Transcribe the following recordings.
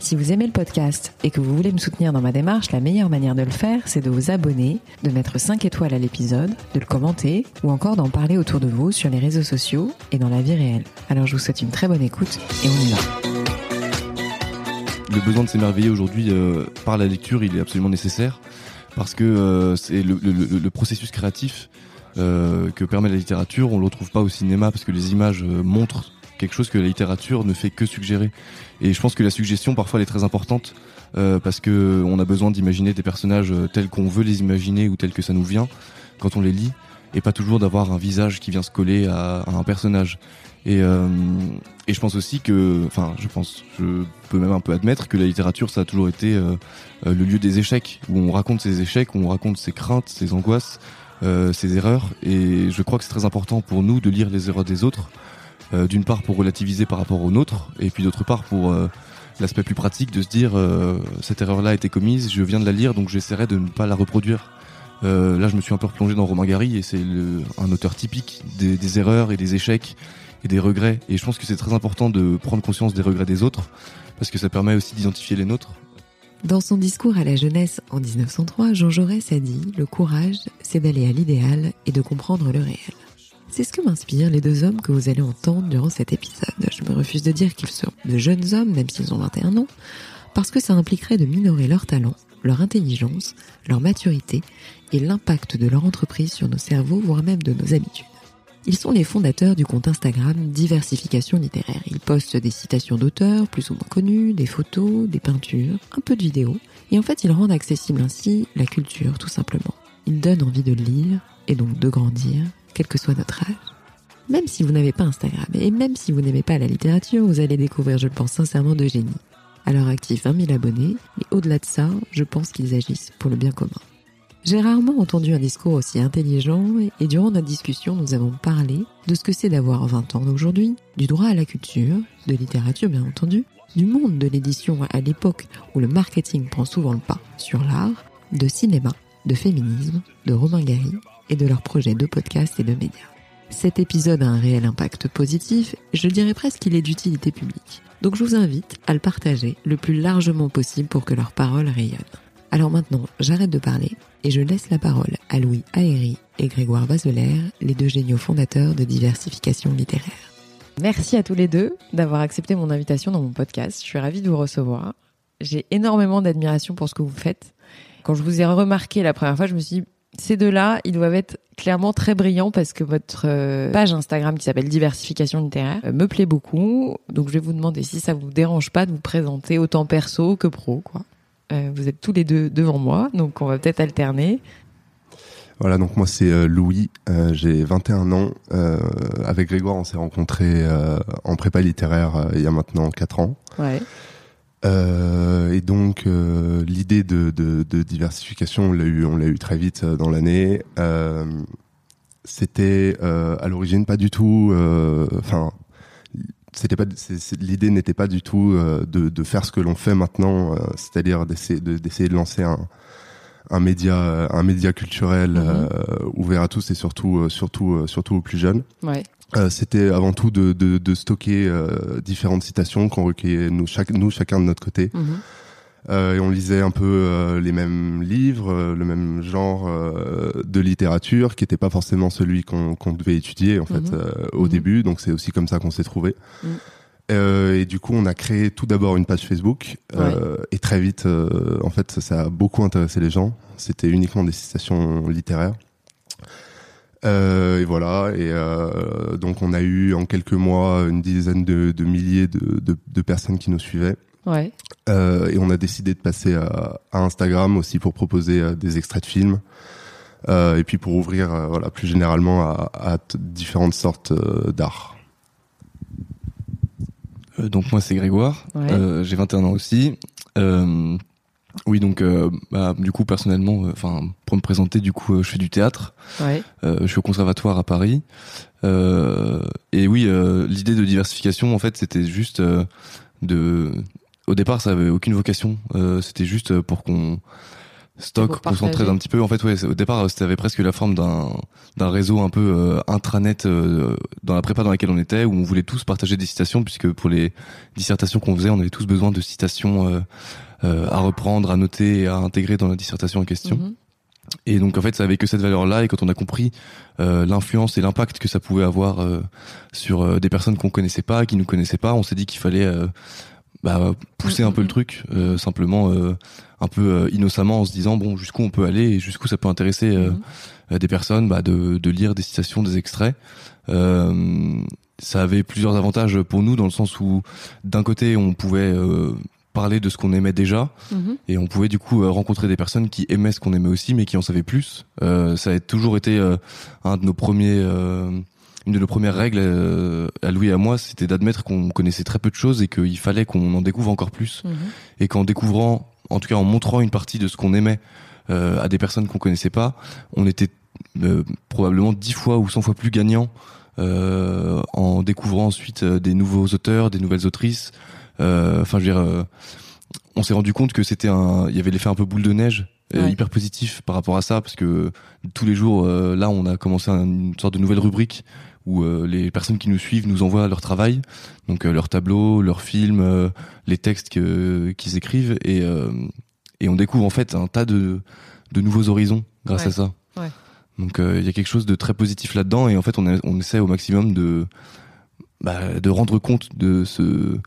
Si vous aimez le podcast et que vous voulez me soutenir dans ma démarche, la meilleure manière de le faire, c'est de vous abonner, de mettre 5 étoiles à l'épisode, de le commenter ou encore d'en parler autour de vous sur les réseaux sociaux et dans la vie réelle. Alors je vous souhaite une très bonne écoute et on y va. Le besoin de s'émerveiller aujourd'hui euh, par la lecture, il est absolument nécessaire parce que euh, c'est le, processus créatif euh, que permet la littérature. On le retrouve pas au cinéma parce que les images montrent quelque chose que la littérature ne fait que suggérer. Et je pense que la suggestion parfois elle est très importante euh, parce que on a besoin d'imaginer des personnages euh, tels qu'on veut les imaginer ou tels que ça nous vient quand on les lit et pas toujours d'avoir un visage qui vient se coller à, à un personnage. Et, euh, et je pense aussi que, enfin, je pense, je peux même un peu admettre que la littérature, ça a toujours été euh, euh le lieu des échecs, où on raconte ses échecs, où on raconte ses craintes, ses angoisses, euh, ses erreurs. Et je crois que c'est très important pour nous de lire les erreurs des autres, euh, d'une part pour relativiser par rapport aux nôtres, et puis d'autre part pour euh, l'aspect plus pratique de se dire cette erreur-là a été commise, je viens de la lire, donc j'essaierai de ne pas la reproduire. là, je me suis un peu replongé dans Romain Gary, et c'est un auteur typique des, des erreurs et des échecs et des regrets. Et je pense que c'est très important de prendre conscience des regrets des autres, parce que ça permet aussi d'identifier les nôtres. Dans son discours à la jeunesse en 1903, Jean Jaurès a dit Le courage, c'est d'aller à l'idéal et de comprendre le réel. C'est ce que m'inspirent les deux hommes que vous allez entendre durant cet épisode. Je me refuse de dire qu'ils sont de jeunes hommes, même s'ils ont 21 ans, parce que ça impliquerait de minorer leur talent, leur intelligence, leur maturité et l'impact de leur entreprise sur nos cerveaux, voire même de nos habitudes. Ils sont les fondateurs du compte Instagram Diversification littéraire. Ils postent des citations d'auteurs plus ou moins connus, des photos, des peintures, un peu de vidéos. Et en fait, ils rendent accessible ainsi la culture, tout simplement. Ils donnent envie de lire et donc de grandir, quel que soit notre âge. Même si vous n'avez pas Instagram et même si vous n'aimez pas la littérature, vous allez découvrir, je le pense sincèrement, de génie. À leur actif 20 000 abonnés, mais au-delà de ça, je pense qu'ils agissent pour le bien commun. J'ai rarement entendu un discours aussi intelligent et durant notre discussion, nous avons parlé de ce que c'est d'avoir 20 ans aujourd'hui, du droit à la culture, de littérature bien entendu, du monde de l'édition à l'époque où le marketing prend souvent le pas sur l'art, de cinéma, de féminisme, de Romain Gary et de leurs projets de podcast et de médias. Cet épisode a un réel impact positif, je dirais presque qu'il est d'utilité publique. Donc je vous invite à le partager le plus largement possible pour que leurs paroles rayonnent. Alors maintenant, j'arrête de parler et je laisse la parole à Louis Aéry et Grégoire Vaselaire, les deux géniaux fondateurs de diversification littéraire. Merci à tous les deux d'avoir accepté mon invitation dans mon podcast. Je suis ravie de vous recevoir. J'ai énormément d'admiration pour ce que vous faites. Quand je vous ai remarqué la première fois, je me suis dit, ces deux-là, ils doivent être clairement très brillants parce que votre euh, page Instagram qui s'appelle Diversification littéraire euh, me plaît beaucoup. Donc je vais vous demander si ça vous dérange pas de vous présenter autant perso que pro, quoi. Euh, vous êtes tous les deux devant moi, donc on va peut-être alterner. Voilà, donc moi c'est euh, Louis, euh, j'ai 21 ans. avec Grégoire, on s'est rencontrés en prépa littéraire il y a maintenant 4 ans. Ouais. Et donc l'idée de, de, de, diversification, on l'a eu, on l'a eu très vite dans l'année. C'était à l'origine pas du tout, enfin c'était pas l'idée n'était pas du tout euh, de, de, faire ce que l'on fait maintenant, euh, c'est-à-dire d'essayer de, d'essayer de lancer un, un média un média culturel euh, ouvert à tous et surtout surtout surtout aux plus jeunes. Ouais. C'était avant tout de, de, de stocker différentes citations qu'on recueillait nous chaque nous chacun de notre côté. Mm-hmm. Euh, et on lisait un peu euh, les mêmes livres, euh, le même genre de littérature, qui n'était pas forcément celui qu'on devait étudier en fait mhm. au mhm. début. Donc c'est aussi comme ça qu'on s'est trouvé. Mhm. et du coup, on a créé tout d'abord une page Facebook et très vite, en fait, ça, a beaucoup intéressé les gens. C'était uniquement des citations littéraires. Et voilà. Et donc, on a eu en quelques mois une dizaine de, de milliers de, de, de, personnes qui nous suivaient. Ouais. Euh, et on a décidé de passer à, à Instagram aussi pour proposer euh, des extraits de films. Euh, et puis pour ouvrir euh, voilà, plus généralement à, à différentes sortes euh, d'art. donc moi c'est Grégoire, ouais. j'ai 21 ans aussi. Oui donc bah, du coup personnellement, enfin pour me présenter du coup je fais du théâtre. Ouais. je suis au conservatoire à Paris. et oui, l'idée de diversification, en fait, c'était juste de. Au départ, ça avait aucune vocation. c'était juste pour qu'on stock concentré un petit peu en fait ouais au départ c'était presque la forme d'un d'un réseau un peu euh, intranet euh, dans la prépa dans laquelle on était où on voulait tous partager des citations puisque pour les dissertations qu'on faisait on avait tous besoin de citations euh, euh à reprendre à noter et à intégrer dans la dissertation en question mhm. et donc en fait ça avait que cette valeur là et quand on a compris l'influence et l'impact que ça pouvait avoir sur des personnes qu'on connaissait pas qui nous connaissaient pas on s'est dit qu'il fallait bah, pousser un peu le mm-hmm. truc, euh, simplement euh, un peu euh, innocemment en se disant bon jusqu'où on peut aller et jusqu'où ça peut intéresser mm-hmm. des personnes, bah, de, de, lire des citations, des extraits. ça avait plusieurs avantages pour nous dans le sens où d'un côté on pouvait parler de ce qu'on aimait déjà mm-hmm. et on pouvait du coup rencontrer des personnes qui aimaient ce qu'on aimait aussi mais qui en savaient plus. ça a toujours été un de nos premiers une de nos premières règles euh, à Louis et à moi, c'était d'admettre qu'on connaissait très peu de choses et qu'il fallait qu'on en découvre encore plus. Mhm. Et qu'en découvrant, en tout cas en montrant une partie de ce qu'on aimait euh, à des personnes qu'on connaissait pas, on était euh, probablement dix fois ou cent fois plus gagnant en découvrant ensuite des nouveaux auteurs, des nouvelles autrices. Enfin, je veux dire, on s'est rendu compte que c'était un, il y avait l'effet un peu boule de neige hyper positif par rapport à ça parce que tous les jours là on a commencé une sorte de nouvelle rubrique où euh, les personnes qui nous suivent nous envoient leur travail, donc euh, leurs tableaux, leurs films, euh, les textes qu'ils écrivent, et, et on découvre en fait un tas de, de nouveaux horizons grâce à ça. Ouais. Donc il y a quelque chose de très positif là-dedans, et en fait on, on essaie au maximum de bah, de rendre compte de ce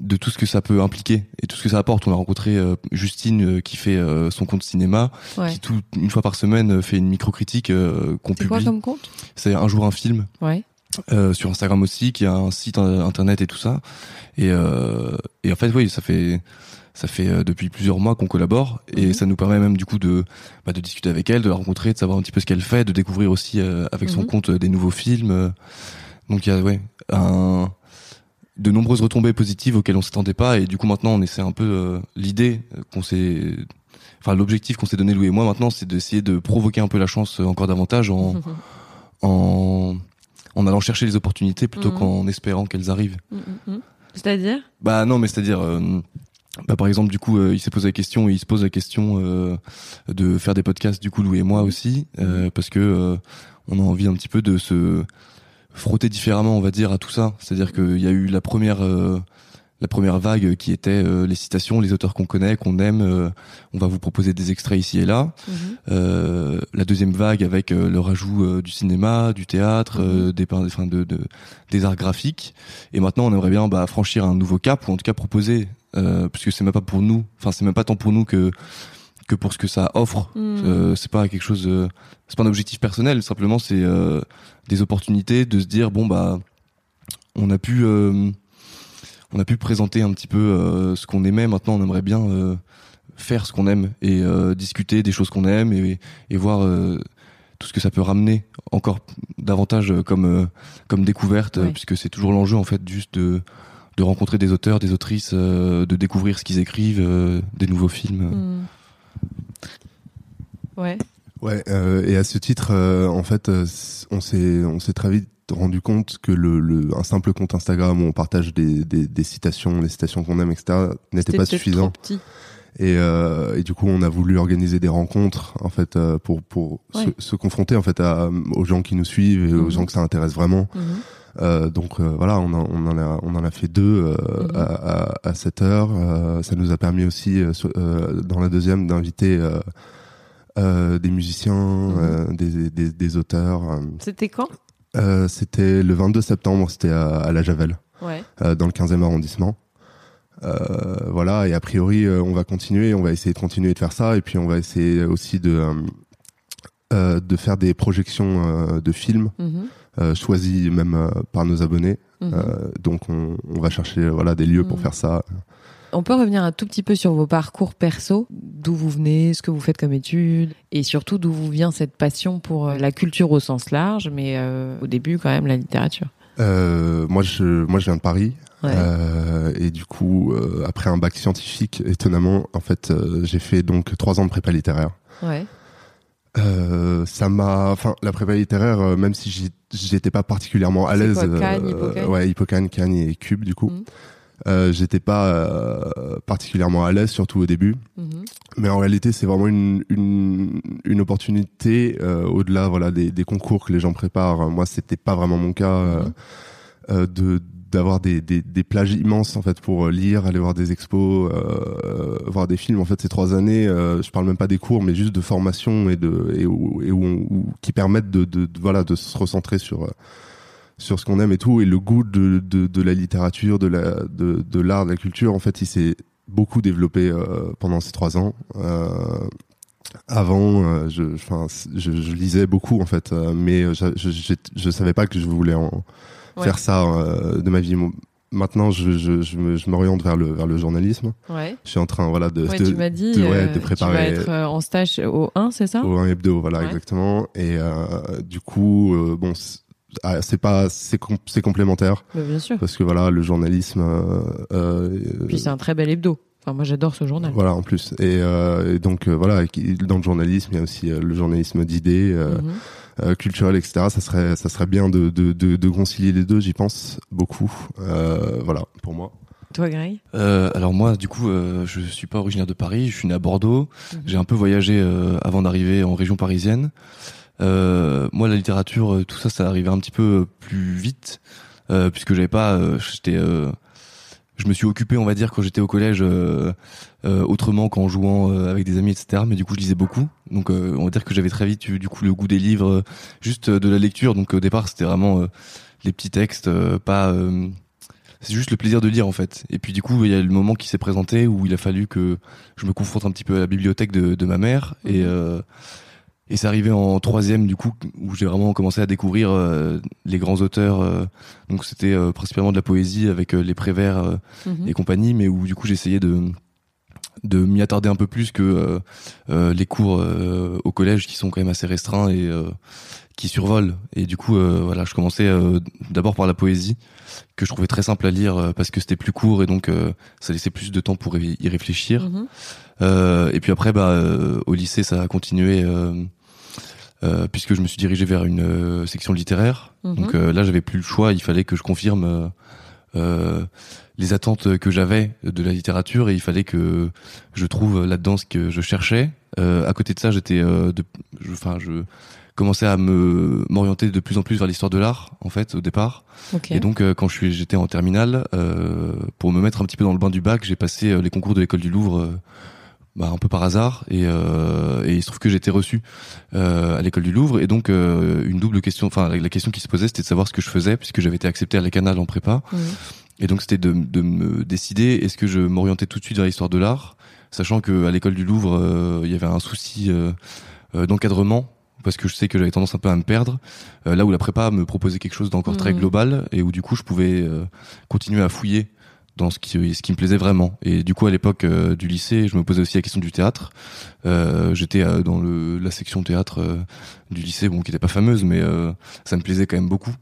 de tout ce que ça peut impliquer et tout ce que ça apporte. On a rencontré euh, Justine euh, qui fait euh, son compte cinéma, qui tout une fois par semaine fait une micro-critique qu'on publie. C'est quoi comme compte? C'est un jour un film. Ouais. sur Instagram aussi, qui a un site internet et tout ça. Et, et en fait, oui, ça fait ça fait depuis plusieurs mois qu'on collabore et mhm. ça nous permet même du coup de bah, de discuter avec elle, de la rencontrer, de savoir un petit peu ce qu'elle fait, de découvrir aussi avec son mhm. compte des nouveaux films. Donc il y a ouais un de nombreuses retombées positives auxquelles on s'attendait pas et du coup maintenant on essaie un peu euh, l'idée qu'on s'est enfin l'objectif qu'on s'est donné Louis et moi maintenant c'est d'essayer de provoquer un peu la chance encore davantage en en en allant chercher les opportunités plutôt mhm. qu'en espérant qu'elles arrivent. Mhm, mhm. C'est-à-dire? Bah non mais c'est-à-dire euh, bah, par exemple du coup euh, il s'est posé la question et il se pose la question de faire des podcasts du coup Louis et moi aussi parce que on a envie un petit peu de se frotter différemment, on va dire, à tout ça. C'est-à-dire qu'il y a eu la première euh, la première vague qui était euh, les citations, les auteurs qu'on connaît, qu'on aime. Euh, on va vous proposer des extraits ici et là. Mhm. la deuxième vague avec le rajout du cinéma, du théâtre, mhm. des, enfin de, de, des arts graphiques. Et maintenant, on aimerait bien bah, franchir un nouveau cap ou en tout cas proposer, puisque c'est même pas pour nous. Enfin, c'est même pas tant pour nous que que pour ce que ça offre. Mm. c'est pas quelque chose, c'est pas un objectif personnel. Simplement, c'est des opportunités de se dire bon bah on a pu euh, on a pu présenter un petit peu euh, ce qu'on aimait maintenant on aimerait bien euh, faire ce qu'on aime et discuter des choses qu'on aime et, et voir tout ce que ça peut ramener encore davantage comme comme découverte puisque c'est toujours l'enjeu en fait juste de de rencontrer des auteurs des autrices de découvrir ce qu'ils écrivent des nouveaux films hmm. Ouais Ouais, euh, et à ce titre, euh, en fait, euh, on s'est on s'est très vite rendu compte que le, le, un simple compte Instagram où on partage des, des, des citations, les citations qu'on aime, etc., n'était pas suffisant. Trop petit. Et, et, du coup, on a voulu organiser des rencontres en fait pour pour se, se, confronter en fait à, aux gens qui nous suivent et aux mhm. gens que ça intéresse vraiment. Mhm. Donc voilà, on, a, on en a on en a fait deux mhm. à, à, à 7 heures. ça nous a permis aussi dans la deuxième d'inviter euh, des musiciens, mhm. euh, des, des, des, auteurs. Euh. C'était quand? C'était le 22 septembre, c'était à, la Javel, ouais. dans le 15e arrondissement. voilà, et a priori, on va continuer, on va essayer de continuer de faire ça, et puis on va essayer aussi de, de faire des projections de films. Mhm. choisis même par nos abonnés. Mhm. donc on, on, va chercher voilà des lieux pour faire ça. On peut revenir un tout petit peu sur vos parcours perso, d'où vous venez, ce que vous faites comme études, et surtout d'où vous vient cette passion pour euh, la culture au sens large, mais euh, au début quand même la littérature. Euh, moi, je, moi, je viens de Paris. Euh, et du coup, après un bac scientifique, étonnamment, en fait, j'ai fait donc trois ans de prépa littéraire. Ouais. euh, ça m'a, enfin, la prépa littéraire, euh, même si j'étais pas particulièrement à l'aise, euh, ouais, Hippocane, Cannes et Cube, du coup, mm. Euh, j'étais pas euh, particulièrement à l'aise, surtout au début. Mm-hmm. Mais en réalité, c'est vraiment une, une, une opportunité au-delà, voilà, des, des, concours que les gens préparent. Moi, c'était pas vraiment mon cas mm-hmm. de d'avoir des, des, des, plages immenses en fait pour euh, lire, aller voir des expos, euh, voir des films. En fait, ces trois années, euh, je parle même pas des cours, mais juste de formation et de et où, et où, qui permettent de, de, voilà de se recentrer sur euh, sur ce qu'on aime et tout. Et le goût de, de, de la littérature, de la de, de l'art, de la culture, en fait, il s'est beaucoup développé euh, pendant ces trois ans. avant, je, enfin, je, je, lisais beaucoup en fait, mais je, je, je, savais pas que je voulais en faire ça euh, de ma vie. Maintenant, je, je, je m'oriente vers le, vers le journalisme. Ouais. Je suis en train, voilà, de, ouais, de, tu m'as dit, de, ouais, de préparer. Tu vas être euh, en stage au 1, c'est ça? Au 1 hebdo, voilà, exactement. Et euh, du coup, euh, bon, ah, c'est pas, c'est c'est complémentaire. Mais bien sûr. Parce que voilà, le journalisme. Euh, Puis c'est un très bel hebdo. Enfin, moi, j'adore ce journal. Voilà, en plus. Et, et donc, voilà, dans le journalisme, il y a aussi le journalisme d'idées. Mm euh, culturel, etc. Ça serait, ça serait bien de, de, de, de concilier les deux, j'y pense beaucoup. Euh, voilà, pour moi. Toi, Greg? Euh, Alors moi, du coup, euh, je suis pas originaire de Paris. Je suis né à Bordeaux. Mhm. J'ai un peu voyagé euh, avant d'arriver en région parisienne. Euh, moi, la littérature, tout ça, ça arrivait un petit peu plus vite puisque j'avais pas, j'étais je me suis occupé, on va dire, quand j'étais au collège, euh, euh, autrement qu'en jouant euh, avec des amis, etc. Mais du coup, je lisais beaucoup. Donc, on va dire que j'avais très vite du coup le goût des livres, juste de la lecture. Donc, au départ, c'était vraiment les petits textes, pas. c'est juste le plaisir de lire en fait. Et puis du coup, il y a le moment qui s'est présenté où il a fallu que je me confronte un petit peu à la bibliothèque de, de ma mère et. Et c'est arrivé en troisième du coup où j'ai vraiment commencé à découvrir euh, les grands auteurs. Euh, donc c'était euh, principalement de la poésie avec les Préverts mhm. et compagnie, mais où du coup j'essayais de de m'y attarder un peu plus que les cours au collège qui sont quand même assez restreints et qui survolent. Et du coup voilà, je commençais d'abord par la poésie que je trouvais très simple à lire parce que c'était plus court et donc ça laissait plus de temps pour y réfléchir. Mhm. et puis après, bah, au lycée, ça a continué euh, puisque je me suis dirigé vers une euh, section littéraire. Mhm. Donc euh, là, j'avais plus le choix. Il fallait que je confirme les attentes que j'avais de la littérature et il fallait que je trouve là-dedans ce que je cherchais. à côté de ça, j'étais, enfin, je, commençais à me m'orienter de plus en plus vers l'histoire de l'art en fait au départ. Et donc quand je suis j'étais en terminale, pour me mettre un petit peu dans le bain du bac, j'ai passé les concours de l'école du Louvre bah, un peu par hasard. Et, euh, et il se trouve que j'étais reçu euh, à l'école du Louvre. Et donc euh, une double question enfin la, question qui se posait c'était de savoir ce que je faisais puisque j'avais été accepté à la Canal en prépa. Et donc c'était de, de me décider est-ce que je m'orientais tout de suite vers l'histoire de l'art sachant que à l'école du Louvre euh, il y avait un souci euh, d'encadrement parce que je sais que j'avais tendance un peu à me perdre là où la prépa me proposait quelque chose d'encore très global et où du coup je pouvais continuer à fouiller dans ce qui, ce qui me plaisait vraiment. Et du coup, à l'époque euh, du lycée, je me posais aussi la question du théâtre. Euh, J'étais euh, dans le, la section théâtre euh, du lycée, bon, qui n'était pas fameuse, mais ça me plaisait quand même beaucoup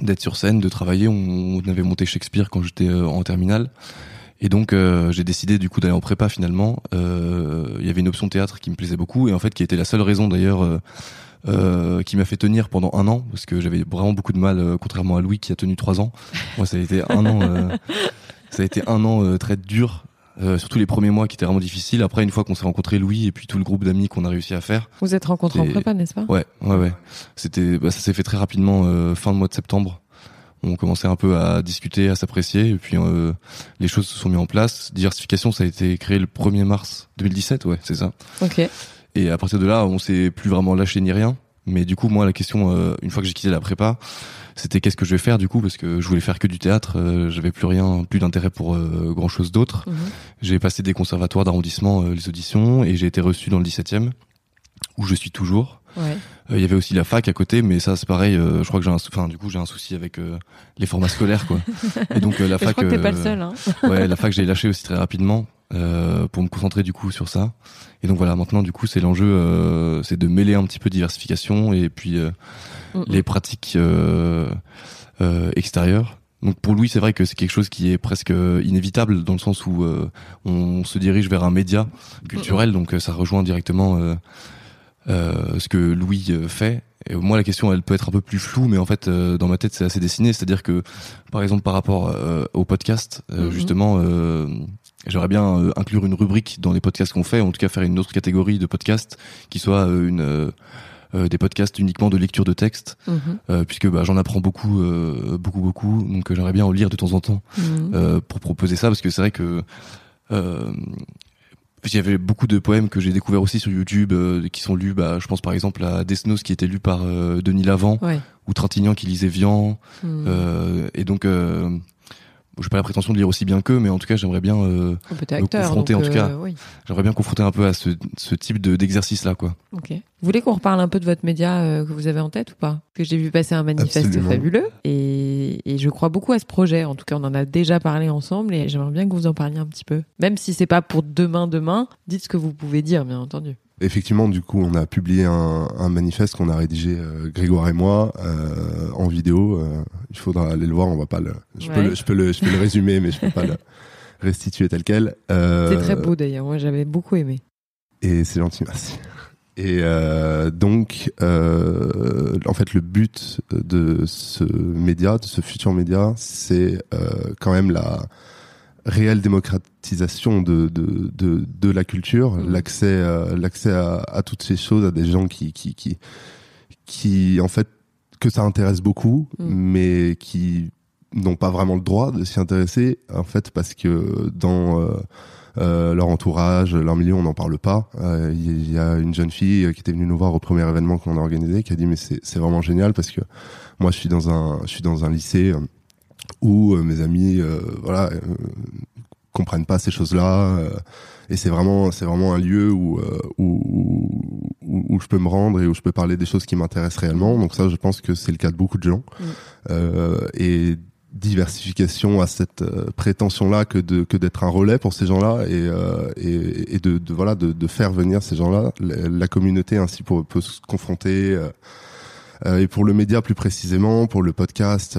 d'être sur scène, de travailler. On, on avait monté Shakespeare quand j'étais en terminale. Et donc j'ai décidé du coup d'aller en prépa finalement. Il y avait une option théâtre qui me plaisait beaucoup et en fait qui était la seule raison d'ailleurs euh, qui m'a fait tenir pendant un an parce que j'avais vraiment beaucoup de mal, euh, contrairement à Louis qui a tenu trois ans. Moi, ça a été un an, euh, ça a été un an très dur. surtout les premiers mois qui étaient vraiment difficiles. Après, une fois qu'on s'est rencontré Louis et puis tout le groupe d'amis qu'on a réussi à faire. Vous êtes rencontrés en prépa, n'est-ce pas? Ouais, ouais, ouais. C'était, bah, ça s'est fait très rapidement, fin de mois de septembre. On commençait un peu à discuter, à s'apprécier, et puis les choses se sont mises en place. Diversification, ça a été créé le 1er mars 2017, ouais, c'est ça. Ok. Et à partir de là, on s'est plus vraiment lâché ni rien. Mais du coup, moi, la question, euh, une fois que j'ai quitté la prépa, c'était qu'est-ce que je vais faire du coup parce que je voulais faire que du théâtre, euh, j'avais plus rien, plus d'intérêt pour euh, grand chose d'autre. Mhm. J'ai passé des conservatoires d'arrondissement, les auditions, et j'ai été reçu dans le 17e où je suis toujours. Il y avait aussi la fac à côté, mais ça c'est pareil. je crois que j'ai un, enfin du coup j'ai un souci avec les formats scolaires quoi. Et donc la fac. je crois que t'es pas le seul. Hein. ouais, la fac j'ai lâché aussi très rapidement euh, pour me concentrer du coup sur ça. Et donc voilà, maintenant du coup c'est l'enjeu, euh, c'est de mêler un petit peu diversification et puis euh, les pratiques extérieures. Donc pour Louis, c'est vrai que c'est quelque chose qui est presque inévitable dans le sens où on se dirige vers un média culturel, donc ça rejoint directement ce que Louis fait. Et moi, la question, elle peut être un peu plus floue, mais en fait, dans ma tête, c'est assez dessiné. C'est-à-dire que, par exemple, par rapport au podcast, mm-hmm. justement, j'aimerais bien inclure une rubrique dans les podcasts qu'on fait, en tout cas faire une autre catégorie de podcasts qui soit une euh, des podcasts uniquement de lecture de texte, euh, puisque bah, j'en apprends beaucoup, euh, beaucoup, beaucoup. Donc j'aimerais bien en lire de temps en temps mhm. pour proposer ça, parce que c'est vrai que il y avait beaucoup de poèmes que j'ai découverts aussi sur YouTube qui sont lus bah, je pense par exemple à Desnos qui était lu par Denis Lavant ou Trintignant qui lisait Vian mhm. et donc j'ai pas la prétention de lire aussi bien qu'eux, mais en tout cas, j'aimerais bien euh, me confronter, en tout cas, euh, j'aimerais bien confronter un peu à ce, ce type de, d'exercice là, quoi. Ok. Vous voulez qu'on reparle un peu de votre média euh, que vous avez en tête ou pas? Que j'ai vu passer un manifeste fabuleux et, et, je crois beaucoup à ce projet. En tout cas, on en a déjà parlé ensemble et j'aimerais bien que vous en parliez un petit peu. Même si c'est pas pour demain, demain, dites ce que vous pouvez dire, bien entendu effectivement, du coup, on a publié un, un manifeste qu'on a rédigé euh, Grégoire et moi euh, en vidéo. Euh, il faudra aller le voir. On va pas le. Je peux le, je peux le, je peux le résumer, mais je peux pas le restituer tel quel. c'est très beau d'ailleurs. Moi, j'avais beaucoup aimé. Et c'est gentil, merci. Et donc, en fait, le but de ce média, de ce futur média, c'est quand même la réelle démocratisation de, de, de, de la culture, mmh. l'accès euh, l'accès à, à, toutes ces choses à des gens qui, qui, qui, qui en fait, que ça intéresse beaucoup, mmh. mais qui n'ont pas vraiment le droit de s'y intéresser, en fait, parce que dans euh, euh leur entourage, leur milieu, on n'en parle pas. Euh, il y a une jeune fille qui était venue nous voir au premier événement qu'on a organisé, qui a dit mais c'est vraiment génial parce que moi je suis dans un je suis dans un lycée où euh, mes amis euh, voilà euh, comprennent pas ces choses-là et c'est vraiment c'est vraiment un lieu où, où, où, où je peux me rendre et où je peux parler des choses qui m'intéressent réellement. Donc ça je pense que c'est le cas de beaucoup de gens. Mm. et diversification à cette prétention là que de que d'être un relais pour ces gens-là et, et, et de, de, voilà de, de, faire venir ces gens-là. La, communauté ainsi pour, peut se confronter et pour le média plus précisément pour le podcast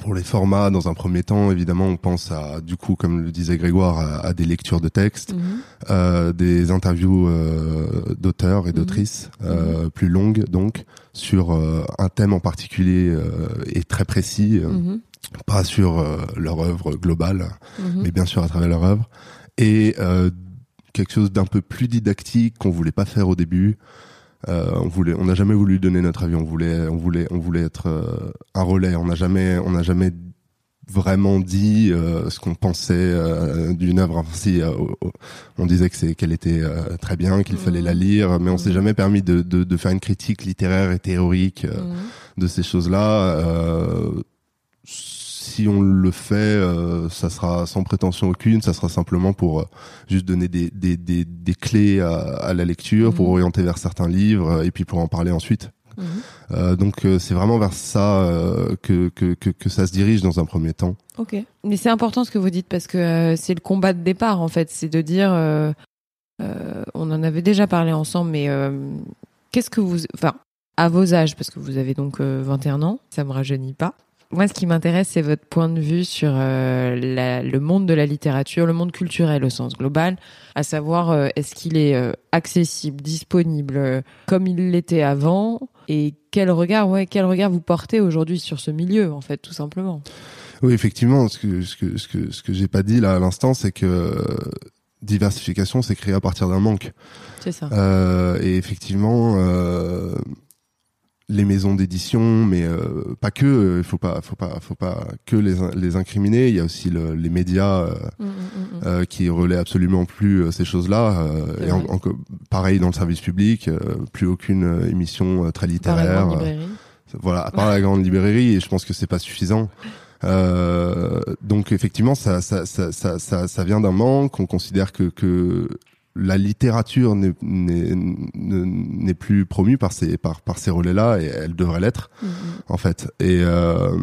pour les formats, dans un premier temps, évidemment, on pense à, du coup, comme le disait Grégoire, à, des lectures de textes, mhm. euh, des interviews euh, d'auteurs et mhm. d'autrices euh, mhm. plus longues, donc sur euh, un thème en particulier euh, et très précis, euh, pas sur leur œuvre globale, mais bien sûr à travers leur œuvre, et quelque chose d'un peu plus didactique qu'on voulait pas faire au début. Euh, on voulait, on n'a jamais voulu donner notre avis. On voulait, on voulait, on voulait être euh, un relais. On n'a jamais, on n'a jamais vraiment dit euh, ce qu'on pensait d'une œuvre. Si on disait que c'est qu'elle était très bien, qu'il fallait la lire, mais on s'est jamais permis de, de, de, faire une critique littéraire et théorique de ces choses-là si on le fait, euh, ça sera sans prétention aucune, ça sera simplement pour euh, juste donner des, des, des, des clés à, à, la lecture, pour mhm. orienter vers certains livres et puis pour en parler ensuite. Mhm. Euh, donc euh, c'est vraiment vers ça que, que, que, que, ça se dirige dans un premier temps. Ok, mais c'est important ce que vous dites parce que c'est le combat de départ en fait, c'est de dire, on en avait déjà parlé ensemble, mais qu'est-ce que vous, enfin à vos âges, parce que vous avez donc 21 ans, ça me rajeunit pas moi, ce qui m'intéresse, c'est votre point de vue sur euh, la, le monde de la littérature, le monde culturel au sens global, à savoir euh, est-ce qu'il est, euh, accessible, disponible comme il l'était avant, et quel regard, ouais, quel regard vous portez aujourd'hui sur ce milieu, en fait, tout simplement? Oui, effectivement, ce que ce que ce que ce que j'ai pas dit là à l'instant, c'est que diversification, c'est créé à partir d'un manque. C'est ça. et effectivement les maisons d'édition, mais euh, pas que. Il euh, faut pas, faut pas, faut pas que les, les incriminer. Il y a aussi le, les médias euh, mm, mm, mm, qui relaient absolument plus ces choses-là. et pareil dans le service public, plus aucune émission très littéraire. voilà, à part la grande librairie. Et je pense que c'est pas suffisant. donc effectivement, ça, ça, ça, ça, ça, ça vient d'un manque. On considère que, que la littérature n'est plus promue par ces par par ces relais-là et elle devrait l'être mm-hmm. en fait. Et euh,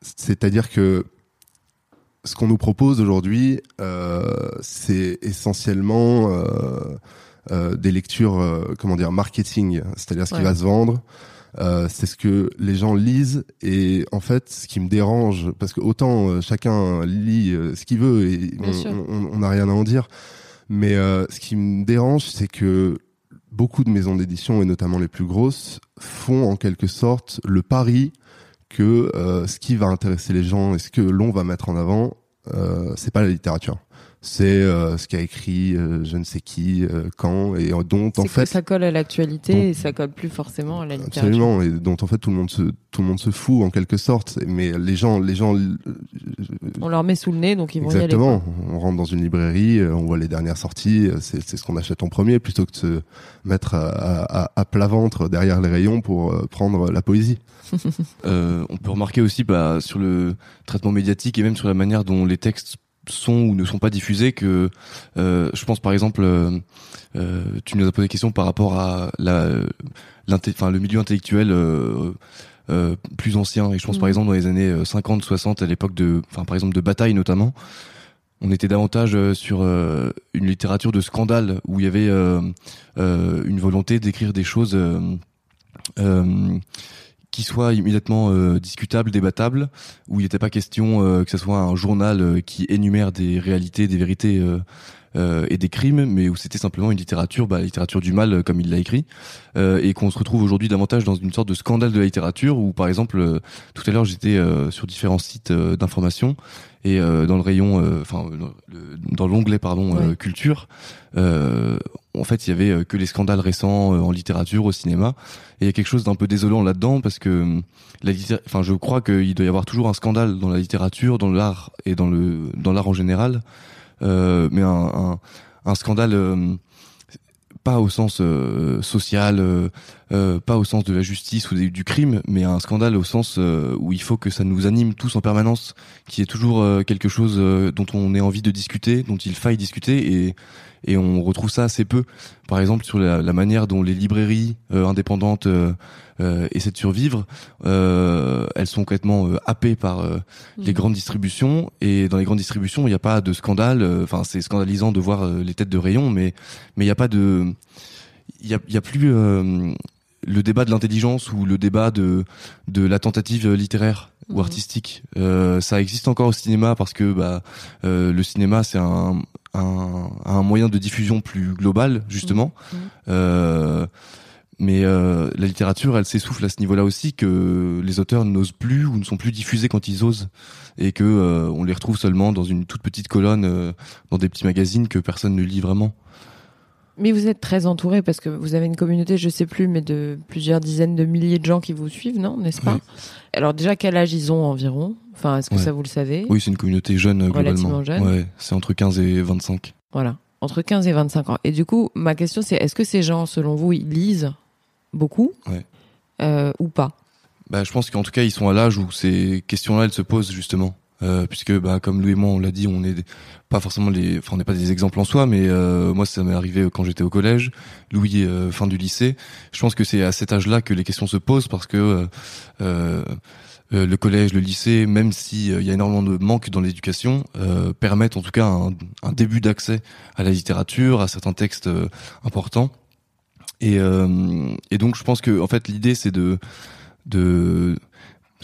c'est-à-dire que ce qu'on nous propose aujourd'hui, euh, c'est essentiellement euh, euh des lectures, comment dire, marketing, c'est-à-dire ce qui va se vendre. Euh, c'est ce que les gens lisent et en fait ce qui me dérange parce que autant chacun lit ce qu'il veut et on n'a rien à en dire Mais euh, ce qui me dérange, c'est que beaucoup de maisons d'édition, et notamment les plus grosses, font en quelque sorte le pari que euh, ce qui va intéresser les gens et ce que l'on va mettre en avant, euh, c'est pas la littérature c'est euh, ce qu'a écrit euh, je ne sais qui euh, quand et dont en fait ça colle à l'actualité et ça colle plus forcément à la littérature. Absolument et dont en fait tout le monde se tout le monde se fout en quelque sorte. Mais les gens les gens on leur met sous le nez donc ils vont exactement y aller, on rentre dans une librairie on voit les dernières sorties c'est c'est ce qu'on achète en premier plutôt que de se mettre à, à, à plat ventre derrière les rayons pour prendre la poésie. On peut remarquer aussi bah, sur le traitement médiatique et même sur la manière dont les textes sont ou ne sont pas diffusés que euh, je pense par exemple euh, euh, tu nous as posé des questions par rapport à la enfin le milieu intellectuel euh, euh, plus ancien et je pense par mm. exemple dans les années 50 60 à l'époque de enfin par exemple de bataille notamment on était davantage sur une littérature de scandale où il y avait une volonté d'écrire des choses qui soit immédiatement euh, discutable, débattable, où il n'était pas question euh, que ce soit un journal euh, qui énumère des réalités, des vérités et des crimes, mais où c'était simplement une littérature, bah, littérature du mal comme il l'a écrit, et qu'on se retrouve aujourd'hui davantage dans une sorte de scandale de la littérature, où par exemple, tout à l'heure j'étais sur différents sites d'information et dans le rayon, enfin dans l'onglet pardon culture, en fait, il y avait euh, que les scandales récents euh, en littérature, au cinéma. Et il y a quelque chose d'un peu désolant là-dedans parce que euh, la enfin, je crois qu'il doit y avoir toujours un scandale dans la littérature, dans l'art et dans le dans l'art en général, euh, mais un, scandale pas au sens social, pas au sens de la justice ou du crime, mais un scandale au sens où il faut que ça nous anime tous en permanence, qui est toujours quelque chose dont on ait envie de discuter, dont il faille discuter et et on retrouve ça assez peu. Par exemple sur la, manière dont les librairies euh, indépendantes euh, euh, essaient de survivre, elles sont complètement happées par les mmh. grandes distributions et dans les grandes distributions il n'y a pas de scandale. Enfin c'est scandalisant de voir les têtes de rayon, mais mais il n'y a pas de il y a, y a plus le débat de l'intelligence ou le débat de de la tentative littéraire ou mmh. artistique. Euh, ça existe encore au cinéma parce que bah, euh, le cinéma c'est un, un, un, moyen de diffusion plus global justement. Mmh. Mmh. Euh, mais euh, la littérature, elle s'essouffle à ce niveau-là aussi que les auteurs n'osent plus ou ne sont plus diffusés quand ils osent et que euh, on les retrouve seulement dans une toute petite colonne euh, dans des petits magazines que personne ne lit vraiment. Mais vous êtes très entouré parce que vous avez une communauté, je sais plus, mais de plusieurs dizaines de milliers de gens qui vous suivent, non N'est-ce pas Alors déjà, quel âge ils ont environ? Enfin, est-ce que ça vous le savez? Oui, c'est une communauté jeune globalement. jeune. Ouais, c'est entre 15 et 25. Voilà, entre 15 et 25 ans. Et du coup, ma question c'est est-ce que ces gens, selon vous, ils lisent beaucoup? Ouais. euh, ou pas? Bah, je pense qu'en tout cas, ils sont à l'âge où ces questions-là, elles se posent justement. Euh, puisque bah, comme Louis et moi on l'a dit, on est pas forcément les, enfin on n'est pas des exemples en soi, mais euh, moi ça m'est arrivé quand j'étais au collège, Louis euh, fin du lycée. Je pense que c'est à cet âge-là que les questions se posent parce que le collège, le lycée, même s'il y a énormément de manque dans l'éducation, permettent en tout cas un, début d'accès à la littérature, à certains textes importants. Et, donc je pense que en fait l'idée c'est de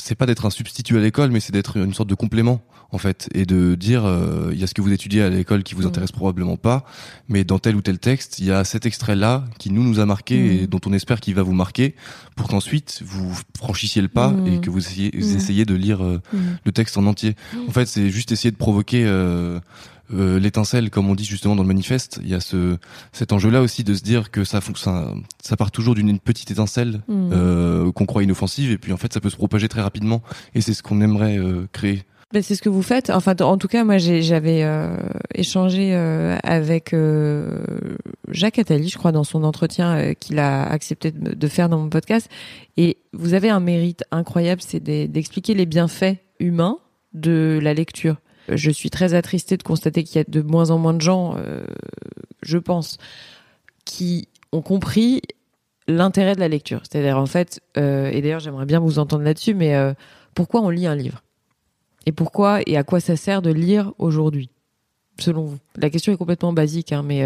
c'est pas d'être un substitut à l'école, mais c'est d'être une sorte de complément en fait, et de dire euh, il y a ce que vous étudiez à l'école qui vous mm. intéresse probablement pas, mais dans tel ou tel texte, il y a cet extrait là qui nous nous a marqué mm. et dont on espère qu'il va vous marquer, pour qu'ensuite vous franchissiez le pas mm. et que vous essayiez, de lire euh, le texte en entier. En fait, c'est juste essayer de provoquer euh, euh, l'étincelle, comme on dit justement dans le manifeste, il y a ce cet enjeu-là aussi de se dire que ça ça, ça part toujours d'une petite étincelle mmh. euh, qu'on croit inoffensive et puis en fait ça peut se propager très rapidement et c'est ce qu'on aimerait euh, créer. Ben, c'est ce que vous faites. Enfin, en tout cas, moi, j'avais euh, échangé euh, avec Jacques Attali, je crois, dans son entretien qu'il a accepté de, de, faire dans mon podcast. Et vous avez un mérite incroyable, c'est d'expliquer les bienfaits humains de la lecture je suis très attristée de constater qu'il y a de moins en moins de gens, euh, je pense, qui ont compris l'intérêt de la lecture. C'est-à-dire, en fait, euh, et d'ailleurs, j'aimerais bien vous entendre là-dessus, mais euh, pourquoi on lit un livre? Et pourquoi et à quoi ça sert de lire aujourd'hui selon vous? La question est complètement basique, hein, mais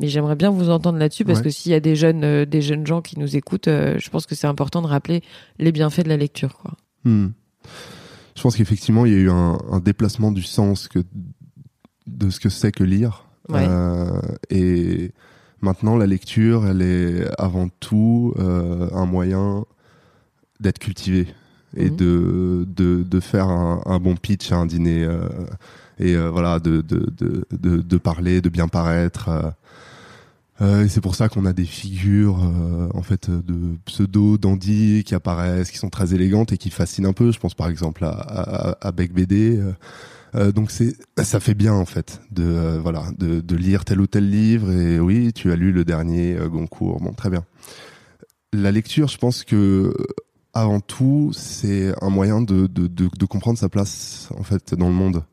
mais j'aimerais bien vous entendre là-dessus parce que s'il y a des jeunes des jeunes gens qui nous écoutent, je pense que c'est important de rappeler les bienfaits de la lecture, quoi. Hmm je pense qu'effectivement, il y a eu un, déplacement du sens que, de ce que c'est que lire. et maintenant, la lecture, elle est avant tout un moyen d'être cultivé et mhm. de, de, de, faire un, un, bon pitch à un dîner et voilà de, de, de, de, parler, de bien paraître. Euh, c'est pour ça qu'on a des figures euh, en fait de pseudo dandy qui apparaissent, qui sont très élégantes et qui fascinent un peu. Je pense par exemple à, à, à Beck BD. Euh, donc c'est ça fait bien en fait de voilà de, de, lire tel ou tel livre et oui tu as lu le dernier Goncourt bon très bien la lecture je pense que avant tout c'est un moyen de, de, de, de comprendre sa place en fait dans le monde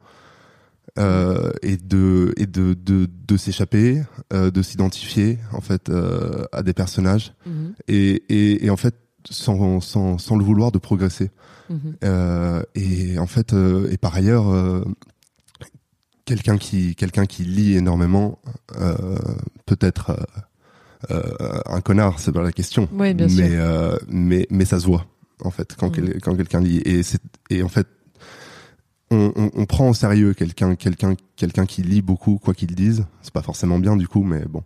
euh, et de et de de, de s'échapper, euh, de s'identifier en fait euh, à des personnages mhm. et, et, et en fait sans, sans sans le vouloir de progresser. Euh, et en fait et par ailleurs quelqu'un qui quelqu'un qui lit énormément peut être un connard, c'est pas la question. Oui, bien mais mais mais ça se voit en fait quand mhm. quand quelqu'un lit et c'est et en fait on, on, on, prend au sérieux quelqu'un quelqu'un quelqu'un qui lit beaucoup quoi qu'il dise c'est pas forcément bien du coup mais bon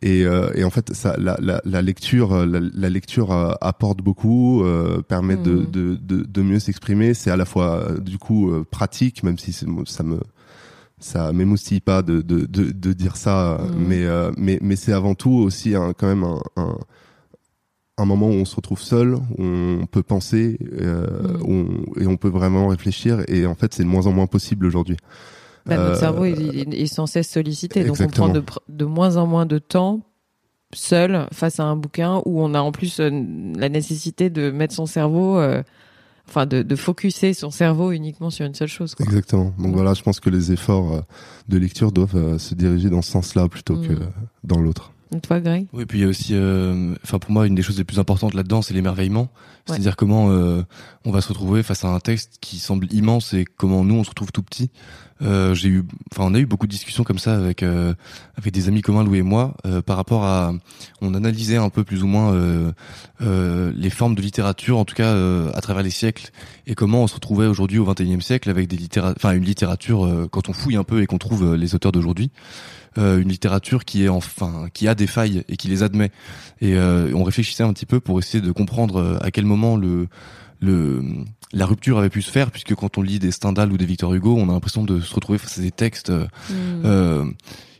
et, euh, et en fait ça la, la, la lecture la, la lecture euh, apporte beaucoup euh, permet de, mmh. de, de, de, mieux s'exprimer c'est à la fois du coup pratique même si ça me ça m'émoustille pas de, de, de, de dire ça mmh. mais mais mais c'est avant tout aussi un, quand même un, un un moment où on se retrouve seul, où on peut penser euh, mm. et on peut vraiment réfléchir. Et en fait, c'est de moins en moins possible aujourd'hui. Bah, notre euh, cerveau est, sans cesse sollicité, donc on prend de, de, moins en moins de temps seul face à un bouquin où on a en plus euh, la nécessité de mettre son cerveau, enfin de, de focuser son cerveau uniquement sur une seule chose. Quoi. Exactement. Donc voilà, je pense que les efforts de lecture doivent se diriger dans ce sens-là plutôt que mm. dans l'autre. Toi, Greg? Oui, puis il y a aussi, euh, enfin pour moi, une des choses les plus importantes là-dedans, c'est l'émerveillement. C'est-à-dire comment euh, on va se retrouver face à un texte qui semble immense et comment nous on se retrouve tout petit. Euh, j'ai eu, enfin on a eu beaucoup de discussions comme ça avec avec des amis communs, Louis et moi, par rapport à, on analysait un peu plus ou moins les formes de littérature, en tout cas à travers les siècles, et comment on se retrouvait aujourd'hui au XXIe siècle avec des littéra enfin une littérature quand on fouille un peu et qu'on trouve les auteurs d'aujourd'hui. Euh, une littérature qui est enfin qui a des failles et qui les admet. Et euh, on réfléchissait un petit peu pour essayer de comprendre euh, à quel moment le le la rupture avait pu se faire puisque quand on lit des Stendhal ou des Victor Hugo, on a l'impression de se retrouver face à des textes mmh.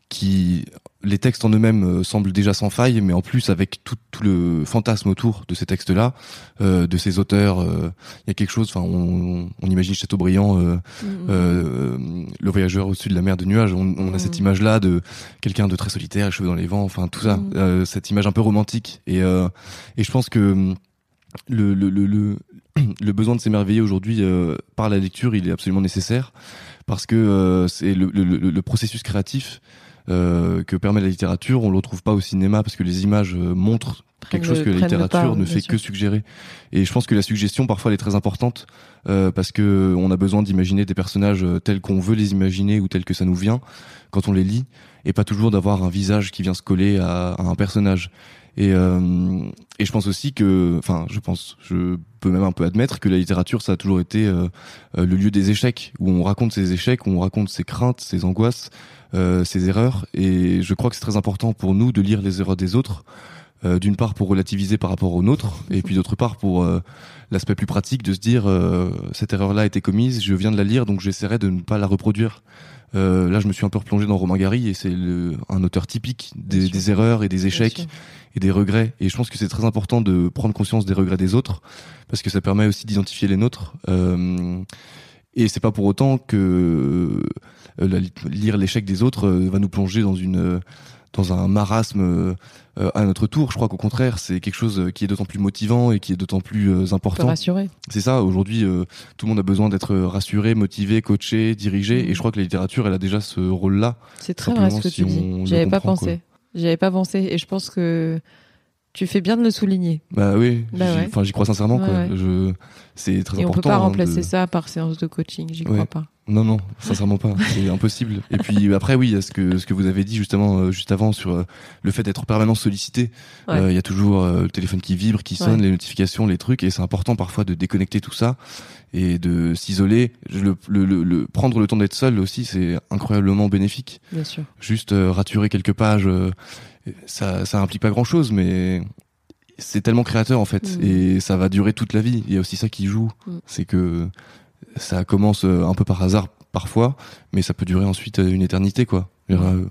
qui les textes en eux-mêmes euh, semblent déjà sans faille, mais en plus avec tout, tout le fantasme autour de ces textes-là, euh, de ces auteurs, euh, il y a quelque chose. Enfin, on, on, imagine Chateaubriand, euh, mm-hmm. le voyageur au-dessus de la mer de nuages. On, on a cette mm-hmm. image-là de quelqu'un de très solitaire, les cheveux dans les vents. Enfin, tout ça, cette image un peu romantique. Et, et je pense que le, le, le, le, le besoin de s'émerveiller aujourd'hui par la lecture, il est absolument nécessaire parce que c'est le, le, le, processus créatif euh, que permet la littérature, on le retrouve pas au cinéma parce que les images euh, montrent quelque chose que la littérature ne fait que suggérer. Et je pense que la suggestion parfois elle est très importante euh, parce que on a besoin d'imaginer des personnages euh, tels qu'on veut les imaginer ou tels que ça nous vient quand on les lit, et pas toujours d'avoir un visage qui vient se coller à, à un personnage. Et, euh, et je pense aussi que, enfin, je pense, je peux même un peu admettre que la littérature, ça a toujours été euh, le lieu des échecs, où on raconte ses échecs, où on raconte ses craintes, ses angoisses, euh, ses erreurs. Et je crois que c'est très important pour nous de lire les erreurs des autres. Euh, d'une part pour relativiser par rapport aux nôtres, et puis d'autre part pour euh, l'aspect plus pratique de se dire cette erreur-là a été commise, je viens de la lire, donc j'essaierai de ne pas la reproduire. là, je me suis un peu replongé dans Romain Gary, et c'est un auteur typique des, des, erreurs et des échecs et des regrets. Et je pense que c'est très important de prendre conscience des regrets des autres, parce que ça permet aussi d'identifier les nôtres. et c'est pas pour autant que euh, lire l'échec des autres euh, va nous plonger dans une euh, dans un marasme à notre tour. Je crois qu'au contraire, c'est quelque chose qui est d'autant plus motivant et qui est d'autant plus important. Rassuré. C'est ça. Aujourd'hui, tout le monde a besoin d'être rassuré, motivé, coaché, dirigé. Et je crois que la littérature, elle a déjà ce rôle-là. C'est très vrai ce que tu dis. J'y avais pas pensé. J'y avais pas pensé. Et je pense que tu fais bien de le souligner. Bah oui. Bah enfin, j'y crois sincèrement. quoi. Je... C'est très et important. on peut pas hein, remplacer ça par séance de coaching. J'y crois pas. Non, non, sincèrement pas. C'est impossible. Et puis après, oui, ce que ce que vous avez dit justement euh, juste avant sur euh, le fait d'être permanent sollicité. Euh, il y a toujours le téléphone qui vibre, qui sonne, les notifications, les trucs, et c'est important parfois de déconnecter tout ça et de s'isoler. Le, le, le, prendre le temps d'être seul aussi, c'est incroyablement bénéfique. Bien sûr. Juste raturer quelques pages, ça ça implique pas grand chose, mais c'est tellement créateur en fait, mm. et ça va durer toute la vie. Il y a aussi ça qui joue, mm. c'est que ça commence euh, un peu par hasard parfois, mais ça peut durer ensuite euh, une éternité, quoi. Euh,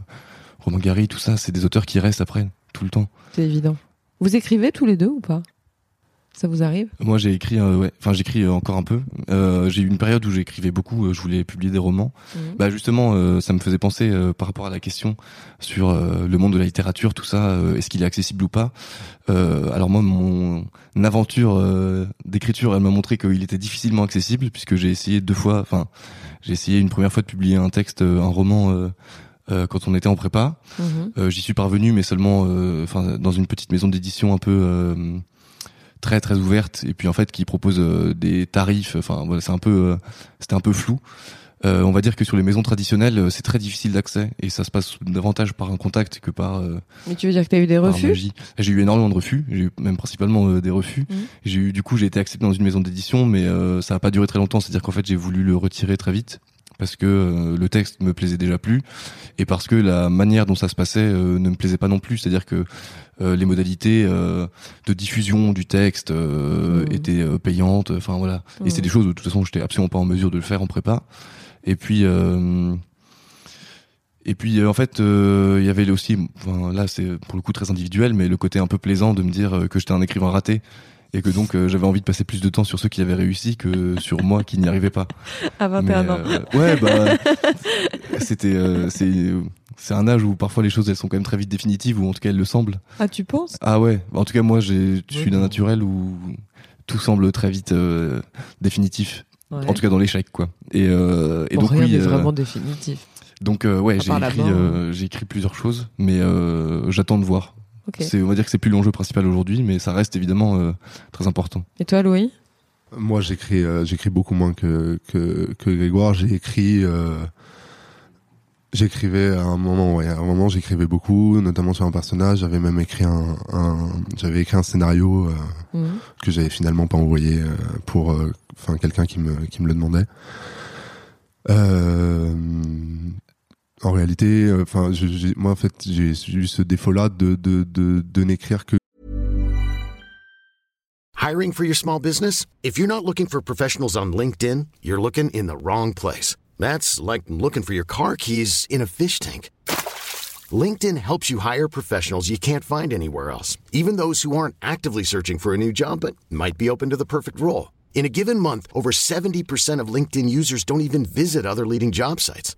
Romain Gary, tout ça, c'est des auteurs qui restent après, tout le temps. C'est évident. Vous écrivez tous les deux ou pas? Ça vous arrive Moi, j'ai écrit, euh, ouais, enfin, j'écris euh, encore un peu. Euh, j'ai eu une période où j'écrivais beaucoup. Euh, je voulais publier des romans. Mhm. Bah, justement, ça me faisait penser par rapport à la question sur le monde de la littérature, tout ça. Est-ce qu'il est accessible ou pas? Alors moi, mon aventure d'écriture, elle m'a montré qu'il était difficilement accessible puisque j'ai essayé deux fois. Enfin, j'ai essayé une première fois de publier un texte, un roman. Euh, quand on était en prépa. Mhm. J'y suis parvenu, mais seulement, enfin, dans une petite maison d'édition un peu très très ouverte et puis en fait qui propose euh, des tarifs enfin voilà c'est un peu euh, c'était un peu flou. Euh, on va dire que sur les maisons traditionnelles c'est très difficile d'accès et ça se passe davantage par un contact que par mais tu veux dire que tu as eu des refus? j'ai eu énormément de refus j'ai eu même principalement des refus. Mmh. j'ai eu du coup j'ai été accepté dans une maison d'édition mais ça a pas duré très longtemps. C'est à dire qu'en fait j'ai voulu le retirer très vite parce que le texte me plaisait déjà plus et parce que la manière dont ça se passait ne me plaisait pas non plus c'est à dire que euh, les modalités euh, de diffusion du texte euh, mmh. étaient payantes. Enfin voilà. Et c'est mmh. des choses de toute façon j'étais absolument pas en mesure de le faire en prépa. Et puis et puis en fait, il y avait aussi, enfin, là c'est pour le coup très individuel, mais le côté un peu plaisant de me dire que j'étais un écrivain raté et que donc j'avais envie de passer plus de temps sur ceux qui avaient réussi que sur moi qui n'y arrivais pas. À 21 ans. ouais, bah c'était c'est c'est un âge où parfois les choses elles sont quand même très vite définitives ou en tout cas elles le semblent. Ah tu penses? Ah ouais, en tout cas moi je suis d'un naturel où tout semble très vite euh, définitif. En tout cas dans l'échec quoi. Et, euh, et donc rien oui, euh, vraiment définitif. Donc ouais, j'ai écrit j'ai écrit plusieurs choses mais j'attends de voir. C'est on va dire que c'est plus l'enjeu principal aujourd'hui mais ça reste évidemment très important. Et toi Louis? Moi j'écris j'écris beaucoup moins que que, que Grégoire, j'ai écrit J'écrivais à un moment, ouais, à un moment j'écrivais beaucoup, notamment sur un personnage. J'avais même écrit un, un j'avais écrit un scénario euh, mhm. que j'avais finalement pas envoyé euh, pour, euh, enfin quelqu'un qui me qui me le demandait. En réalité, euh, enfin, moi en fait j'ai eu ce défaut-là de de de, de n'écrire que. Hiring for your small business? If you're not looking for professionals on LinkedIn, you're looking in the wrong place. That's like looking for your car keys in a fish tank. LinkedIn helps you hire professionals you can't find anywhere else, even those who aren't actively searching for a new job but might be open to the perfect role. In a given month, over 70% of LinkedIn users don't even visit other leading job sites.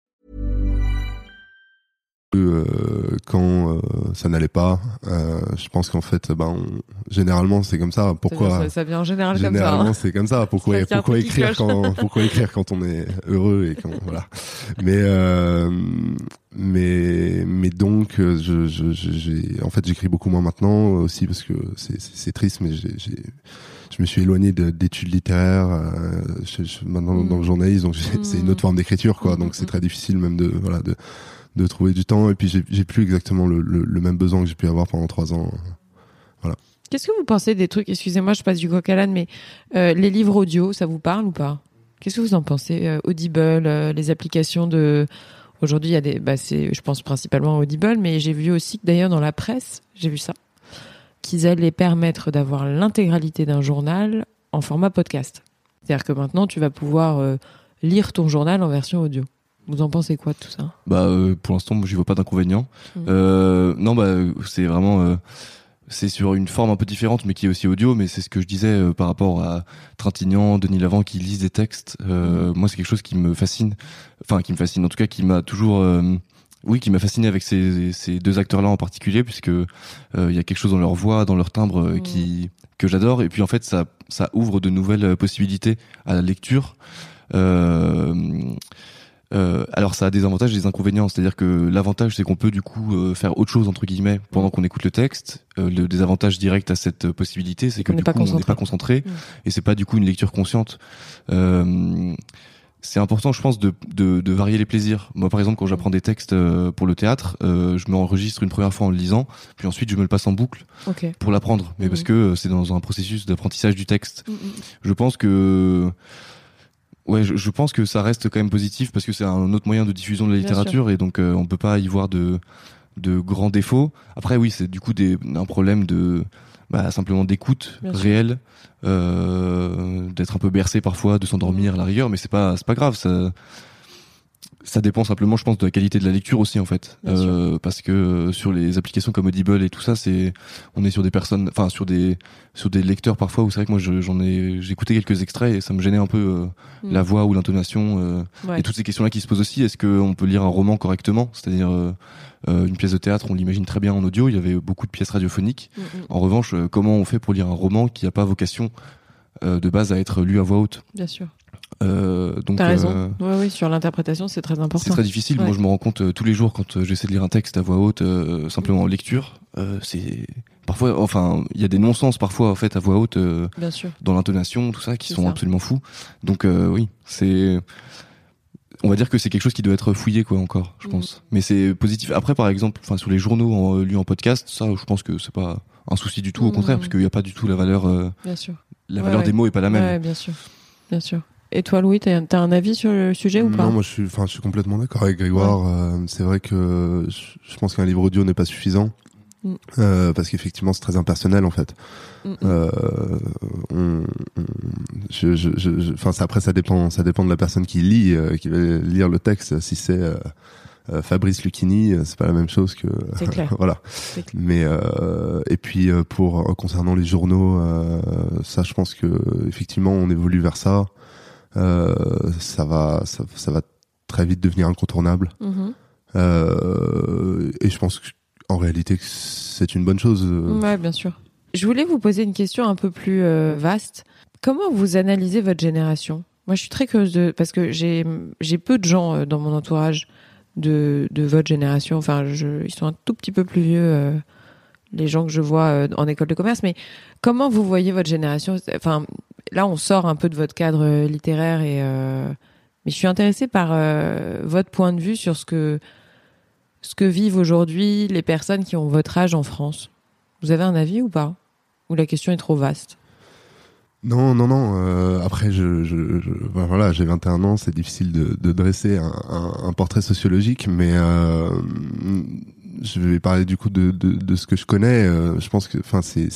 Euh, quand euh, ça n'allait pas, euh, je pense qu'en fait, ben, généralement c'est comme ça. Pourquoi ça, vient en général comme ça. Généralement hein. c'est comme ça. Pourquoi pourquoi écrire quand pourquoi écrire quand on est heureux et quand voilà. Mais mais mais donc je j'ai en fait j'écris beaucoup moins maintenant aussi parce que c'est c'est triste mais j'ai je me suis éloigné d'études littéraires je, maintenant dans le mm. journalisme donc c'est une autre forme d'écriture quoi donc c'est très difficile même de voilà de de trouver du temps. Et puis j'ai plus exactement le, même besoin que j'ai pu avoir pendant trois ans. Voilà. Qu'est-ce que vous pensez des trucs Excusez-moi, je passe du coq à mais euh, les livres audio, ça vous parle ou pas? Qu'est-ce que vous en pensez euh, Audible, euh, les applications de. Aujourd'hui, il y a des. Bah, je pense principalement Audible, mais j'ai vu aussi que d'ailleurs dans la presse, j'ai vu ça, qu'ils allaient permettre d'avoir l'intégralité d'un journal en format podcast. C'est-à-dire que maintenant, tu vas pouvoir lire ton journal en version audio. Vous en pensez quoi de tout ça? Bah euh, pour l'instant, j'y vois pas d'inconvénient. Mmh. Euh, non, bah c'est vraiment euh, c'est sur une forme un peu différente, mais qui est aussi audio. Mais c'est ce que je disais par rapport à Trintignant, Denis Lavant qui lisent des textes. Mmh. Moi, c'est quelque chose qui me fascine. Enfin, qui me fascine. En tout cas, qui m'a toujours oui, qui m'a fasciné avec ces, ces deux acteurs-là en particulier, puisque il y a quelque chose dans leur voix, dans leur timbre mmh. qui que j'adore. Et puis en fait, ça ça ouvre de nouvelles possibilités à la lecture. Euh, Euh, alors ça a des avantages et des inconvénients, c'est-à-dire que l'avantage c'est qu'on peut du coup euh, faire autre chose entre guillemets pendant qu'on écoute le texte. Euh, le désavantage direct à cette possibilité, c'est que On du coup on n'est pas concentré Mm. et c'est pas du coup une lecture consciente. Euh, c'est important, je pense, de, de, de varier les plaisirs. Moi, par exemple, quand j'apprends des textes euh, pour le théâtre, euh, je m'enregistre une première fois en le lisant, puis ensuite je me le passe en boucle Ok. pour l'apprendre. Mais Mhm. parce que euh, c'est dans un processus d'apprentissage du texte. Mm, mm. Je pense que ouais, je, je pense que ça reste quand même positif parce que c'est un autre moyen de diffusion de la littérature et donc euh, on peut pas y voir de de grands défauts. Après oui, c'est du coup des, un problème de bah, simplement d'écoute réelle, euh, d'être un peu bercé parfois, de s'endormir à la rigueur, mais c'est pas c'est pas grave. Ça ça dépend simplement, je pense, de la qualité de la lecture aussi en fait. Euh, parce que euh, sur les applications comme Audible et tout ça, c'est on est sur des personnes, enfin sur des sur des lecteurs parfois où c'est vrai que moi je- j'en ai écouté quelques extraits et ça me gênait un peu euh, Mm. la voix ou l'intonation euh, Ouais. et toutes ces questions là qui se posent aussi. Est-ce qu'on peut lire un roman correctement, c'est-à-dire euh, euh, une pièce de théâtre, on l'imagine très bien en audio. Il y avait beaucoup de pièces radiophoniques. Mm, mm. En revanche, euh, comment on fait pour lire un roman qui n'a pas vocation euh, de base à être lu à voix haute? Bien sûr. Euh, Donc T'as euh, raison. Oui, oui, sur l'interprétation, c'est très important. c'est très difficile. Ouais. Moi, je me rends compte euh, tous les jours quand euh, j'essaie de lire un texte à voix haute, euh, simplement en lecture. euh, c'est parfois, enfin, il y a des non-sens parfois en fait à voix haute euh, Bien sûr. dans l'intonation, tout ça, qui sont ça. absolument fous. Donc euh, oui, c'est, on va dire que c'est quelque chose qui doit être fouillé quoi encore, je Mhm. pense. Mais c'est positif. Après, par exemple, enfin sur les journaux en, lus en podcast, ça, je pense que c'est pas un souci du tout. Au Mhm. contraire, parce qu'il n'y a pas du tout la valeur, euh, Bien sûr. la valeur ouais. des mots est pas la même. Bien sûr. Bien sûr. Et toi, Louis, t'as as un avis sur le sujet ou pas Non, moi je suis, enfin, je suis complètement d'accord avec Grégoire. Euh, c'est vrai que je, pense qu'un livre audio n'est pas suffisant Mm. euh, parce qu'effectivement c'est très impersonnel en fait. Mm, mm. Euh, on, on- je, je, après ça dépend, ça dépend de la personne qui lit, euh, qui va lire le texte. Si c'est euh, Fabrice Lucchini, c'est pas la même chose que. Clair. voilà. Clair. Mais euh, et puis pour concernant les journaux, euh, ça, je pense que effectivement, on évolue vers ça. Euh, ça va, ça, ça va très vite devenir incontournable. Mhm. Euh, et je pense qu'en réalité, que c'est une bonne chose. euh. Ouais, bien sûr. Je voulais vous poser une question un peu plus euh, vaste. Comment vous analysez votre génération? Moi, je suis très curieuse de parce que j'ai j'ai peu de gens euh, dans mon entourage de de votre génération. Enfin, je, ils sont un tout petit peu plus vieux. euh, les gens que je vois en école de commerce, mais comment vous voyez votre génération? Enfin, là, on sort un peu de votre cadre euh, littéraire et euh, mais je suis intéressée par euh, votre point de vue sur ce que ce que vivent aujourd'hui les personnes qui ont votre âge en France. Vous avez un avis ou pas? Ou la question est trop vaste? Non, non, non. après, je, ben voilà, j'ai 21 ans, c'est difficile de, dresser un, portrait sociologique, mais je vais parler du coup de, de, ce que je connais. je pense que, enfin, c'est-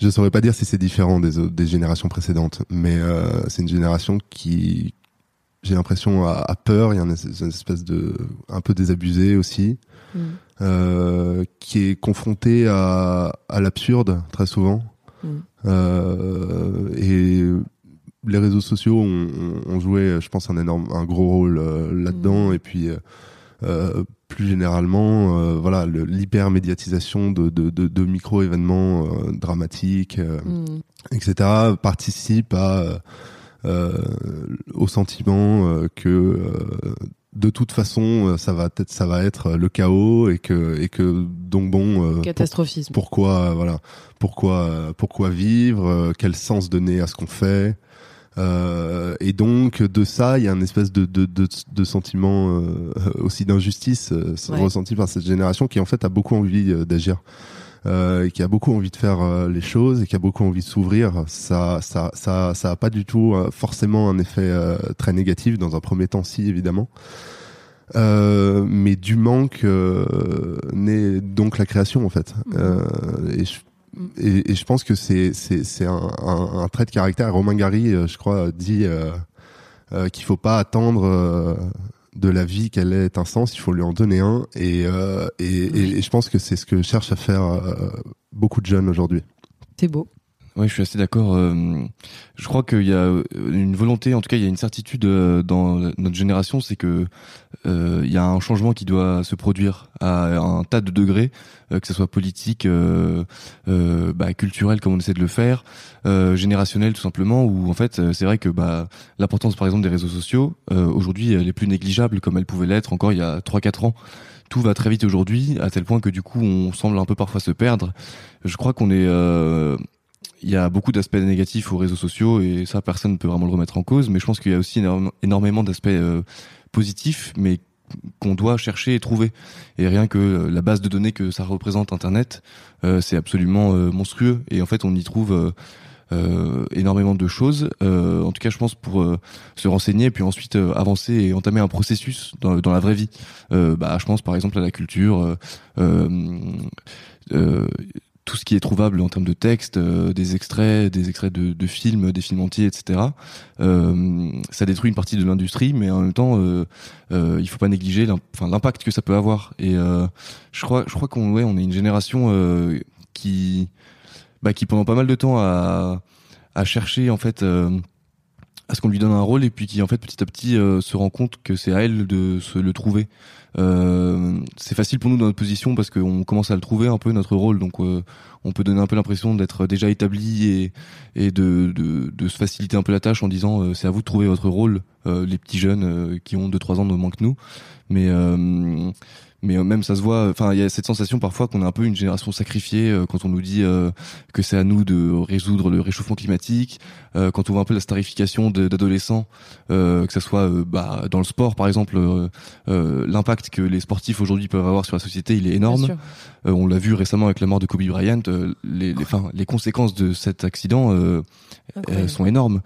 je saurais pas dire si c'est différent des générations précédentes, mais euh, c'est une génération qui, j'ai l'impression, a, a peur. Il y a une, une espèce de, un peu désabusé aussi euh, qui est confronté à, à l'absurde très souvent. Mm. Euh, et les réseaux sociaux ont, joué, je pense, un énorme, un gros rôle là-dedans. Mm. Et puis, plus généralement, euh, voilà, l'hyper-médiatisation de, de, de, de micro-événements euh, dramatiques, euh, Mm. etc., participe à, au sentiment euh, que euh, de toute façon, ça va être, ça va être le chaos et que, et que donc bon, pour- Catastrophisme. pourquoi, voilà, pourquoi, pourquoi vivre, quel sens donner à ce qu'on fait. Euh, et donc de ça, il y a une espèce de, de, de, de sentiment euh, aussi d'injustice euh, Ouais. ressenti par cette génération qui en fait a beaucoup envie euh, d'agir euh, et qui a beaucoup envie de faire euh, les choses et qui a beaucoup envie de s'ouvrir. Ça, ça, ça, ça a pas du tout forcément un effet euh, très négatif dans un premier temps, si évidemment. Euh, mais du manque euh, naît donc la création en fait. Mhm. Euh, et, je, et, et je pense que c'est c'est un, un, un trait de caractère. Romain Gary, euh, je crois, dit euh, euh, qu'il faut pas attendre euh, de la vie qu'elle ait un sens, il faut lui en donner un. Et euh, et, et, je pense que c'est ce que cherchent à faire beaucoup de jeunes aujourd'hui. C'est beau. Ouais, je suis assez d'accord. Euh, je crois qu'il y a une volonté, en tout cas, il y a une certitude euh, dans notre génération, c'est que euh, il y a un changement qui doit se produire à un tas de degrés, que ce soit politique, bah, culturel, comme on essaie de le faire, générationnel tout simplement. Où en fait, c'est vrai que bah, l'importance, par exemple, des réseaux sociaux aujourd'hui, elle est plus négligeable comme elle pouvait l'être encore il y a 3-4 ans tout va très vite aujourd'hui, à tel point que du coup on semble un peu parfois se perdre. Je crois qu'on est euh, il y a beaucoup d'aspects négatifs aux réseaux sociaux et ça personne ne peut vraiment le remettre en cause mais je pense qu'il y a aussi énormément d'aspects euh, positifs mais qu'on doit chercher et trouver. Et rien que euh, la base de données que ça représente internet euh, c'est absolument monstrueux et en fait on y trouve énormément de choses. En tout cas je pense pour se renseigner puis ensuite avancer et entamer un processus dans, dans la vraie vie. Bah je pense par exemple à la culture tout ce qui est trouvable en termes de texte, euh, des extraits, des extraits de, de, films, des films entiers, etc. Euh, ça détruit une partie de l'industrie, mais en même temps, euh, euh il faut pas négliger l'impact que ça peut avoir. Et euh, je crois, je crois qu'on ouais, on est une génération qui, bah, qui pendant pas mal de temps a, a cherché en fait à ce qu'on lui donne un rôle et puis qui en fait petit à petit se rend compte que c'est à elle de se le trouver. Euh, c'est facile pour nous dans notre position parce qu'on commence à le trouver un peu notre rôle, donc euh, on peut donner un peu l'impression d'être déjà établi et, et de, de, de, se faciliter un peu la tâche en disant euh, c'est à vous de trouver votre rôle, les petits jeunes qui ont 2-3 ans de moins que nous. Mais mais euh, même ça se voit enfin il y a cette sensation parfois qu'on est un peu une génération sacrifiée euh, quand on nous dit euh, que c'est à nous de résoudre le réchauffement climatique quand on voit un peu la starification d'adolescents que ce soit bah, dans le sport par exemple l'impact que les sportifs aujourd'hui peuvent avoir sur la société il est énorme. on l'a vu récemment avec la mort de Kobe Bryant les les, les conséquences de cet accident sont énormes.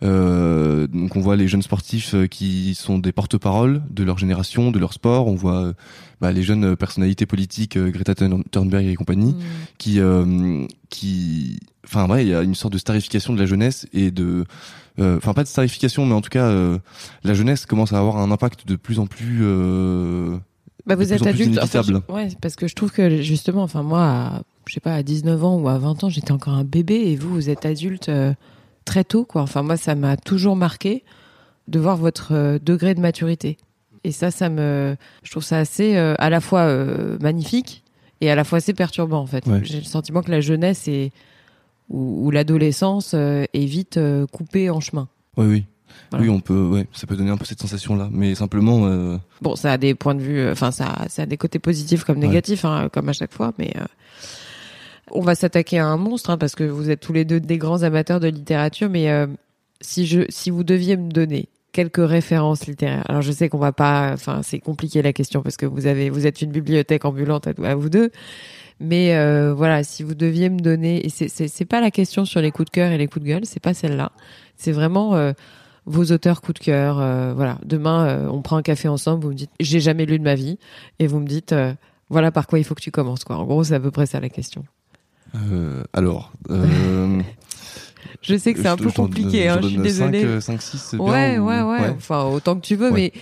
Donc on voit les jeunes sportifs qui sont des porte-parole de leur génération de leur sport. On voit bah, les jeunes personnalités politiques, euh, Greta Thunberg et compagnie, mm. qui, euh, qui, enfin vrai, il y a une sorte de starification de la jeunesse et de, euh, enfin pas de starification, mais en tout cas, la jeunesse commence à avoir un impact de plus en plus. bah vous êtes adulte, ouais, parce que je trouve que justement, enfin moi, à, je sais pas, à 19 ans ou à 20 ans, j'étais encore un bébé et vous, vous êtes adulte très tôt, quoi. Enfin moi, ça m'a toujours marqué de voir votre degré de maturité. Et ça, ça me, je trouve ça assez, euh, à la fois euh, magnifique et à la fois assez perturbant en fait. J'ai le sentiment que la jeunesse est ou, l'adolescence euh, est vite coupée en chemin. Oui, oui. Oui, on peut, ouais, ça peut donner un peu cette sensation-là, mais simplement. Bon, ça a des points de vue, enfin, ça, ça a des côtés positifs comme négatifs, hein, comme à chaque fois, mais on va s'attaquer à un monstre, hein, parce que vous êtes tous les deux des grands amateurs de littérature, mais si je, si vous deviez me donner quelques références littéraires. Alors je sais qu'on va pas, enfin c'est compliqué la question parce que vous avez, vous êtes une bibliothèque ambulante à, vous deux, mais euh, voilà, si vous deviez me donner, et c'est c'est pas la question sur les coups de cœur et les coups de gueule, c'est pas celle-là, c'est vraiment euh, vos auteurs coups de cœur. Euh, voilà, demain on prend un café ensemble, vous me dites j'ai jamais lu de ma vie, et vous me dites voilà par quoi il faut que tu commences quoi. En gros c'est à peu près ça la question. alors. Je sais que c'est un peu compliqué, hein, je suis désolée. 5, 6, ouais, ouais, ouais, Enfin, autant que tu veux, mais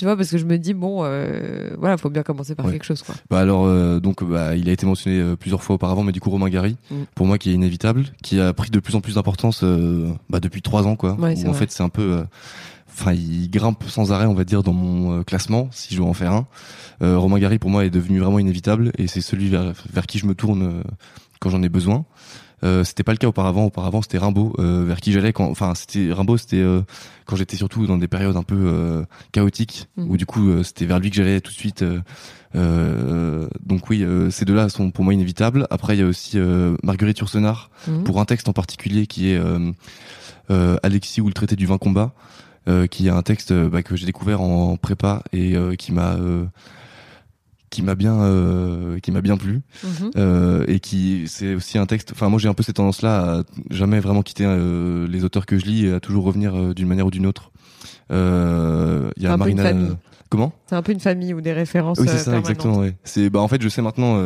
tu vois, parce que je me dis, bon, euh, voilà, faut bien commencer par quelque chose, quoi. Bah alors, euh, donc, bah, il a été mentionné euh, plusieurs fois auparavant, mais du coup, Romain Gary, mm. pour moi, qui est inévitable, qui a pris de plus en plus d'importance euh, bah, depuis trois ans, quoi. Ouais, en fait, c'est un peu. Euh, enfin, il grimpe sans arrêt, on va dire, dans mon classement, si je veux en faire un. Romain Gary, pour moi, est devenu vraiment inévitable, et c'est celui vers, vers qui je me tourne quand j'en ai besoin. Euh, c'était pas le cas auparavant. Auparavant, c'était Rimbaud euh, vers qui j'allais. Quand, enfin, c'était Rimbaud, c'était euh, quand j'étais surtout dans des périodes un peu euh, chaotiques, mmh. où du coup, c'était vers lui que j'allais tout de suite. donc oui, ces deux-là sont pour moi inévitables. Après, il y a aussi Marguerite Yourcenar mmh. pour un texte en particulier qui est Alexis ou le traité du vin combat, qui est un texte bah, que j'ai découvert en prépa et qui m'a qui m'a bien euh, qui m'a bien plu. Mhm. euh, et qui c'est aussi un texte enfin moi j'ai un peu cette tendance là à jamais vraiment quitter euh, les auteurs que je lis et à toujours revenir euh, d'une manière ou d'une autre. Il y a Marina comment? C'est un peu une famille ou des références oui c'est ça exactement ouais. c'est bah en fait je sais maintenant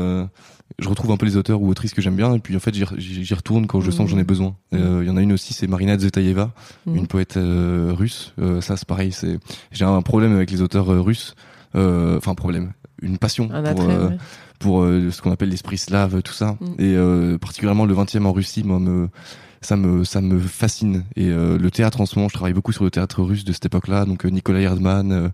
je retrouve un peu les auteurs ou autrices que j'aime bien et puis en fait j'y retourne quand je sens que j'en ai mhm. besoin. Mhm. il y en a une aussi c'est Marina Zetaeva une poète russe. Ça c'est pareil c'est j'ai un problème avec les auteurs russes. Enfin problème une passion Un pour, attrait, euh, ouais. pour euh, ce qu'on appelle l'esprit slave, tout ça. Mm. Et euh, particulièrement le 20e en Russie, moi, me, ça me ça me fascine. Et euh, le théâtre en ce moment, je travaille beaucoup sur le théâtre russe de cette époque-là, donc euh, Nikolai Erdmann, euh,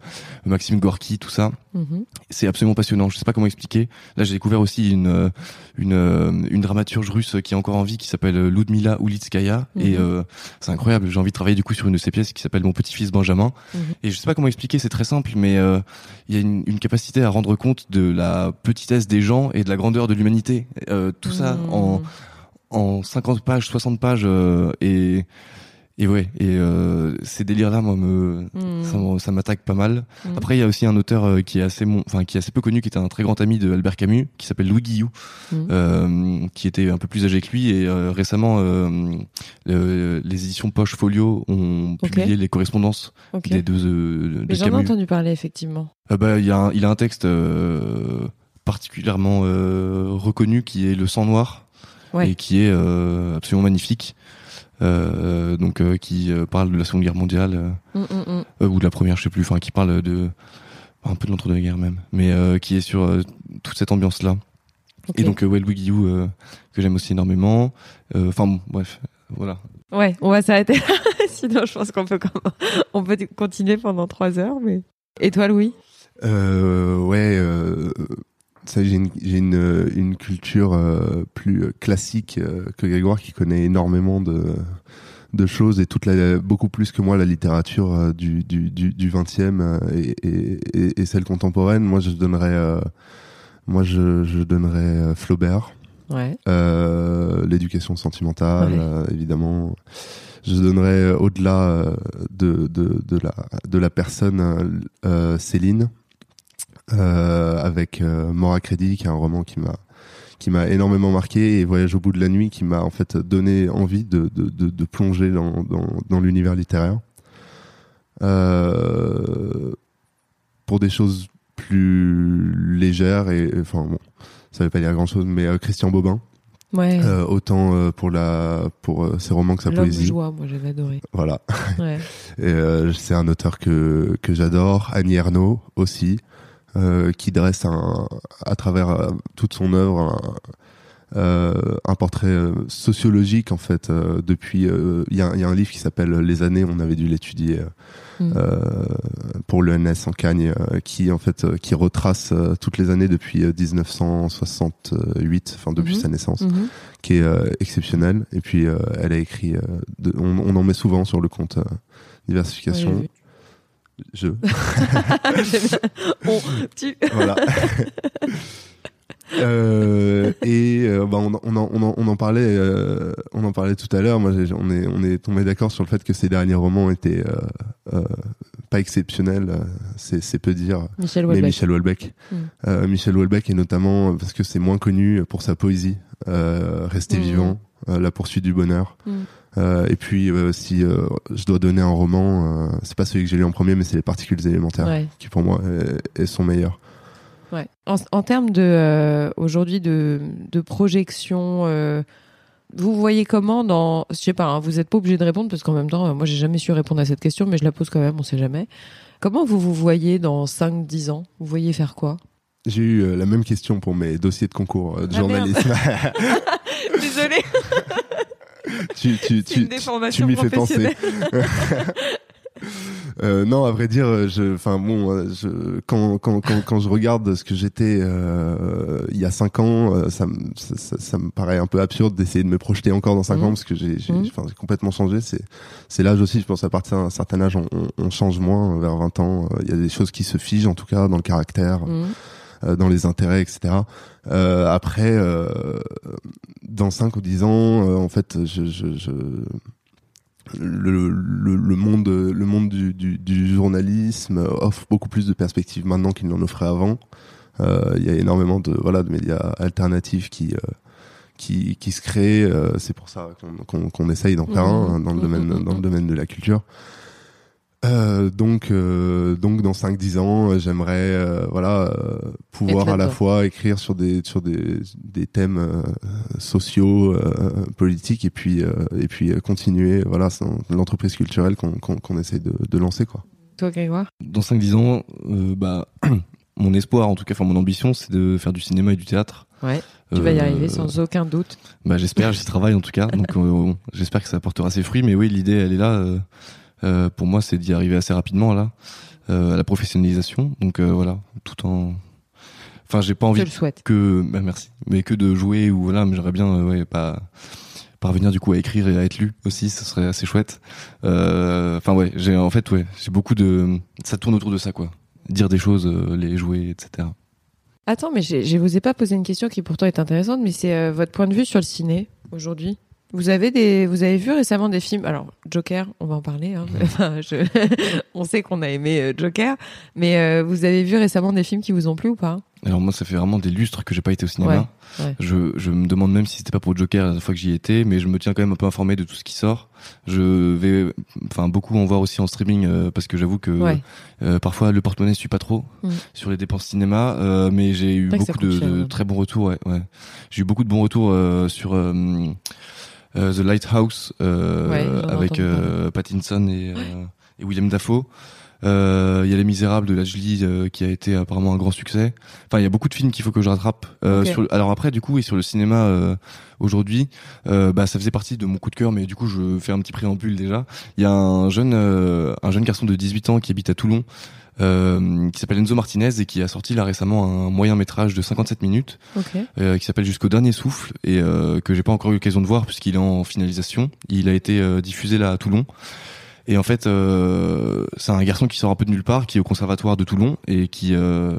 Maxime Gorky, tout ça. Mhm. C'est absolument passionnant. Je sais pas comment expliquer. Là, j'ai découvert aussi une euh, une euh, une dramaturge russe qui est encore en vie, qui s'appelle euh, Ludmila Ulitskaya, et Mhm. euh, c'est incroyable. J'ai envie de travailler du coup sur une de ses pièces qui s'appelle Mon petit-fils Benjamin. Mhm. Et je sais pas comment expliquer. C'est très simple, mais euh, il y a une, une capacité à rendre compte de la petitesse des gens et de la grandeur de l'humanité. Euh, tout ça Mhm. en en 50 pages, 60 pages, euh, et et ouais. Et euh, ces délires-là, moi, me Mhm. ça, m'attaque pas mal. Mhm. Après, il y a aussi un auteur euh, qui est assez, enfin, qui est assez peu connu, qui était un très grand ami de Albert Camus, qui s'appelle Louis Guillou, Mhm. euh, qui était un peu plus âgé que lui. Et euh, récemment, euh, le- les éditions Poche Folio ont publié les correspondances Ok. des deux euh, de Mais j'en ai entendu parler, effectivement. Bah, il y a, un, il a un texte euh, particulièrement euh, reconnu qui est Le sang noir Ouais. et qui est euh, absolument magnifique. Euh, donc, euh, qui euh, parle de la Seconde Guerre mondiale. euh, Mm, mm, mm. euh, ou de la première, je sais plus, enfin qui parle de un peu de l'entre-deux-guerres même, mais euh, qui est sur euh, toute cette ambiance-là. Ok. Et donc euh, ouais, Louis Guillou euh, que j'aime aussi énormément. Euh, Enfin bon, bref, voilà. Ouais, on va s'arrêter là. Sinon, je pense qu'on peut, comme- on peut continuer pendant trois heures. Mais... Et toi, Louis? Euh, ouais, euh, j'ai une, j'ai une, une culture euh, plus classique euh, que Grégoire qui connaît énormément de, de choses et toute la, beaucoup plus que moi la littérature euh, du, du, du, du 20e euh, et, et, et- et celle contemporaine. Moi, je donnerais, euh, moi, je, je donnerais euh, Flaubert. Ouais. Euh, l'éducation sentimentale, Ouais. euh, évidemment. Je donnerais euh, au-delà euh, de, de, de, la, de la personne euh, euh, Céline, euh, avec euh, Mort à crédit, qui est un roman qui m'a qui m'a énormément marqué et Voyage au bout de la nuit qui m'a en fait donné envie de, de, de, de plonger dans, dans, dans l'univers littéraire. Euh, pour des choses plus légères et enfin bon, ça veut pas dire grand chose, mais euh, Christian Bobin, Ouais. euh, autant euh, pour la pour euh, ses romans que sa poésie. joie, moi, j'avais adoré. Voilà. Ouais. Et euh, c'est un auteur que que j'adore. Annie Ernaux aussi, euh, qui dresse un à travers euh, toute son œuvre un, euh, un portrait euh, sociologique en fait. euh, depuis, euh, il y, y a un livre qui s'appelle Les années. On avait dû l'étudier. euh, Mm. euh, pour l'ENS en Cagne, euh, qui en fait euh, qui retrace euh, toutes les années depuis euh, 1968, enfin depuis Mhm. sa naissance, Mhm. qui est euh, exceptionnelle. Et puis euh, elle a écrit, euh, de- on, on en met souvent sur le compte euh, diversification. Je. On, tu. voilà. Euh, et euh, bah, on, on, en, on, en, on en parlait, euh, on en parlait tout à l'heure. Moi, on est, on est tombé d'accord sur le fait que ces derniers romans étaient euh, euh, pas exceptionnels. C'est, c'est peu dire. Michel Mais Houellebecq. Michel Houellebecq. Mm. Euh, Michel Houellebecq est notamment parce que c'est moins connu pour sa poésie, euh, Rester Mm. vivant, euh, La poursuite du bonheur. Mm. Euh, et puis euh, si euh, je dois donner un roman, c'est pas celui que j'ai lu en premier, mais c'est Les particules élémentaires, Ouais. qui pour moi est, est son meilleur. Ouais. En, en termes de aujourd'hui de, de projection, vous voyez comment dans, je sais pas, hein, vous n'êtes pas obligé de répondre parce qu'en même temps, moi j'ai jamais su répondre à cette question, mais je la pose quand même, on sait jamais. Comment vous vous voyez dans 5-10 ans? Vous voyez faire quoi? J'ai eu la même question pour mes dossiers de concours de Ah, journalisme. Désolée, tu, tu, tu, tu m'y fais penser. Euh, non, à vrai dire, euh, je, enfin bon, euh, je, quand, quand, quand, quand je regarde ce que j'étais euh, il y a cinq ans, euh, ça, me- ça, ça, ça me paraît un peu absurde d'essayer de me projeter encore dans cinq Mhm. ans parce que j'ai, Mhm. enfin, j'ai complètement changé. C'est, c'est l'âge aussi. Je pense à partir d'un certain âge, on, on, on change moins. Vers 20 ans, il y a des choses qui se figent en tout cas dans le caractère Mhm. Euh, dans les intérêts, etc. Euh, après, euh, dans 5 ou 10 ans, euh, en fait, je, je, je- le, le, le monde, le monde du, du, du journalisme offre beaucoup plus de perspectives maintenant qu'il n'en offrait avant. Euh, Il y a énormément de voilà de médias alternatifs qui euh, qui, qui se créent. euh, C'est pour ça qu'on qu'on qu'on essaye d'en faire un Mhm. hein, dans le Mhm, domaine mhm, dans le domaine de la culture. Euh, donc, euh, donc dans 5-10 ans, euh, j'aimerais euh, voilà euh, pouvoir à la fois écrire sur des sur des, des thèmes euh, sociaux, euh, politiques, et puis euh, et puis euh, continuer voilà c'est l'entreprise culturelle qu'on qu'on essaye de, de lancer quoi. Toi, Grégoire? Dans 5-10 ans, euh, bah, mon espoir, en tout cas, enfin mon ambition, c'est de faire du cinéma et du théâtre. Ouais. Tu vas y Euh, arriver sans aucun doute. Bah, j'espère, j'y travaille en tout cas. Donc, euh, j'espère que ça apportera ses fruits. Mais oui, l'idée, elle est là. Euh, pour moi, c'est d'y arriver assez rapidement là, euh, à la professionnalisation. Donc euh, voilà, tout en. Enfin, j'ai pas envie le souhaite. que, bah, merci, mais que de jouer ou voilà. Mais j'aimerais bien, ouais, pas parvenir du coup à écrire et à être lu aussi. Ce serait assez chouette. Enfin ouais, j'ai en fait ouais, j'ai beaucoup de. Ça tourne autour de ça quoi. Dire des choses, les jouer, etc. Attends, mais je vous ai pas posé une question qui pourtant est intéressante, mais c'est euh, votre point de vue sur le ciné aujourd'hui? Vous avez des, vous avez vu récemment des films? Alors Joker, on va en parler. Hein. Enfin, je- on sait qu'on a aimé euh, Joker, mais euh, vous avez vu récemment des films qui vous ont plu ou pas? Alors moi, ça fait vraiment des lustres que j'ai pas été au cinéma. Ouais, ouais. Je, je me demande même si c'était pas pour Joker la fois que j'y étais, mais je me tiens quand même un peu informé de tout ce qui sort. Je vais, enfin, beaucoup en voir aussi en streaming euh, parce que j'avoue que Ouais. euh, parfois le porte-monnaie suit pas trop Mm. sur les dépenses cinéma, mais j'ai eu beaucoup de, très bons retours. J'ai eu beaucoup de bons retours sur The Lighthouse euh, Ouais, avec euh, Pattinson et, euh, et William Dafoe. Euh, Il y a Les Misérables de la Jolie euh, qui a été apparemment un grand succès. Enfin, il y a beaucoup de films qu'il faut que je rattrape. Euh, Ok. sur le- alors après, du coup, et sur le cinéma euh, aujourd'hui, euh, bah, ça faisait partie de mon coup de cœur, mais du coup, je fais un petit préambule déjà. Il y a un jeune, euh, un jeune garçon de 18 ans qui habite à Toulon. Euh, qui s'appelle Enzo Martinez et qui a sorti là récemment un moyen métrage de 57 minutes Ok. euh, qui s'appelle Jusqu'au dernier souffle et euh, que j'ai pas encore eu l'occasion de voir puisqu'il est en finalisation. Il a été euh, diffusé là à Toulon. Et en fait, euh, c'est un garçon qui sort un peu de nulle part, qui est au conservatoire de Toulon et qui euh,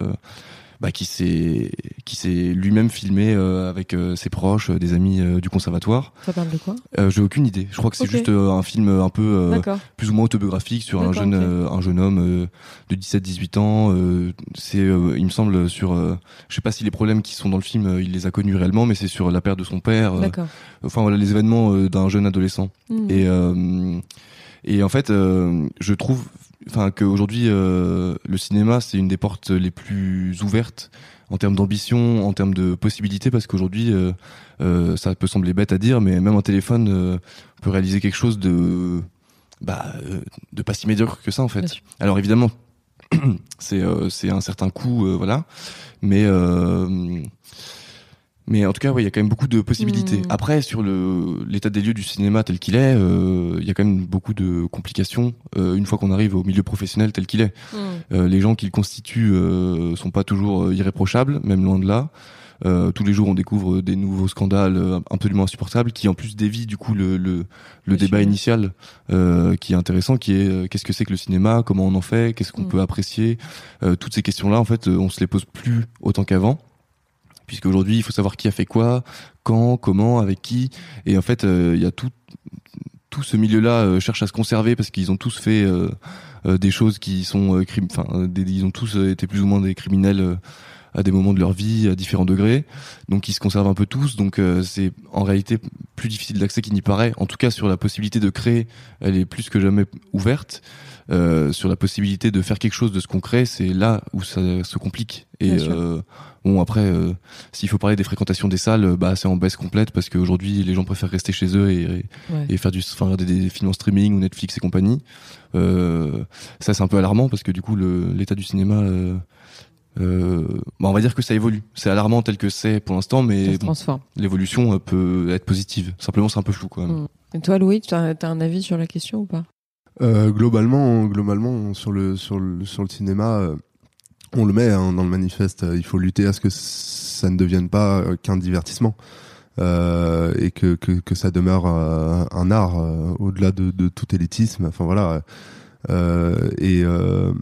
bah, qui s'est qui s'est lui-même filmé euh, avec euh, ses proches, euh, des amis euh, du conservatoire. Ça parle de quoi? Euh, j'ai aucune idée. Je crois que c'est Ok. juste euh, un film un peu euh, plus ou moins autobiographique sur un jeune ok. euh, un jeune homme euh, de 17-18 ans euh, c'est euh, il me semble sur euh, je sais pas si les problèmes qui sont dans le film euh, il les a connus réellement mais c'est sur la perte de son père D'accord. enfin voilà les événements euh, d'un jeune adolescent Hmm. et euh, et en fait euh, je trouve enfin qu'aujourd'hui euh, le cinéma c'est une des portes les plus ouvertes en termes d'ambition, en termes de possibilités, parce qu'aujourd'hui, euh, euh, ça peut sembler bête à dire, mais même un téléphone peut réaliser quelque chose de, bah, de pas si médiocre que ça en fait. Alors évidemment, c'est c'est un certain coût, voilà, mais mais en tout cas, ouais, il y a quand même beaucoup de possibilités. Mm. Après, sur le l'état des lieux du cinéma tel qu'il est, euh, il y a quand même beaucoup de complications euh, une fois qu'on arrive au milieu professionnel tel qu'il est. Hmm. Euh, les gens qui le constituent euh, sont pas toujours irréprochables, même loin de là. Euh, tous les jours, on découvre des nouveaux scandales euh, absolument insupportables qui, en plus, dévient du coup le, le, le débat initial euh, qui est intéressant, qui est euh, qu'est-ce que c'est que le cinéma, comment on en fait, qu'est-ce qu'on Mm. peut apprécier. Euh, toutes ces questions-là, en fait, on se les pose plus autant qu'avant, puisque aujourd'hui, il faut savoir qui a fait quoi, quand, comment, avec qui, et en fait, euh, il y a tout ce milieu-là euh, cherche à se conserver parce qu'ils ont tous fait euh, des choses qui sont enfin ils ont tous été plus ou moins des criminels à des moments de leur vie à différents degrés. Donc ils se conservent un peu tous. Donc c'est en réalité plus difficile d'accès qu'il n'y paraît. En tout cas sur la possibilité de créer elle est plus que jamais ouverte Euh, sur la possibilité de faire quelque chose de ce qu'on crée c'est là où ça se complique. Et euh, bon après euh, s'il faut parler des fréquentations des salles euh, bah c'est en baisse complète parce qu'aujourd'hui les gens préfèrent rester chez eux et, et Ouais. et faire du enfin regarder des films en streaming ou Netflix et compagnie. Euh, ça c'est un peu alarmant parce que du coup l'état du cinéma euh, bah, on va dire que ça évolue. C'est alarmant tel que c'est pour l'instant mais bon, l'évolution peut être positive. Simplement c'est un peu flou quand même. Mm. Et toi, Louis, tu as, t'as un avis sur la question ou pas? Globalement, globalement, sur le sur le sur le cinéma, euh, on le met hein, dans le manifeste. euh, il faut lutter à ce que ça ne devienne pas euh, qu'un divertissement euh, et que, que que ça demeure euh, un art euh, au-delà de, de tout élitisme. Enfin voilà. Euh, et euh,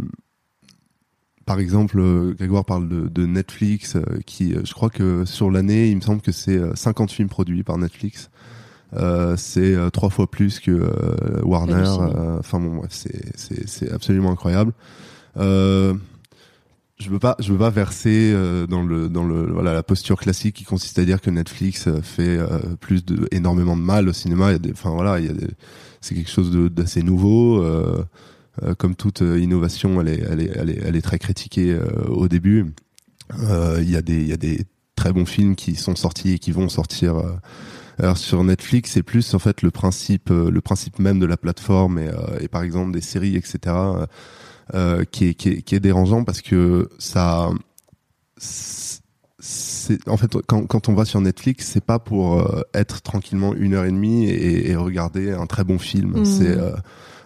par exemple, euh, Grégoire parle de, de Netflix, euh, qui, euh, je crois que sur l'année, il me semble que c'est euh, 50 films produits par Netflix. Euh, c'est euh, trois fois plus que euh, Warner. Enfin bon, bref, c'est absolument incroyable. Euh, je veux pas, je veux pas verser euh, dans le dans le voilà la posture classique qui consiste à dire que Netflix fait euh, plus de énormément de mal au cinéma. Enfin voilà, il c'est quelque chose d'assez nouveau. Euh, comme toute innovation, elle est, elle est, elle est, elle est très critiquée au début. Il y a des, il y a des très bons films qui sont sortis et qui vont sortir. Alors sur Netflix, c'est plus en fait le principe, euh, le principe même de la plateforme et, euh, et par exemple des séries, etc. euh, qui est, qui est, qui est dérangeant parce que ça, c'est en fait quand, quand on va sur Netflix, c'est pas pour euh, être tranquillement une heure et demie et, et regarder un très bon film. Mhm. C'est euh,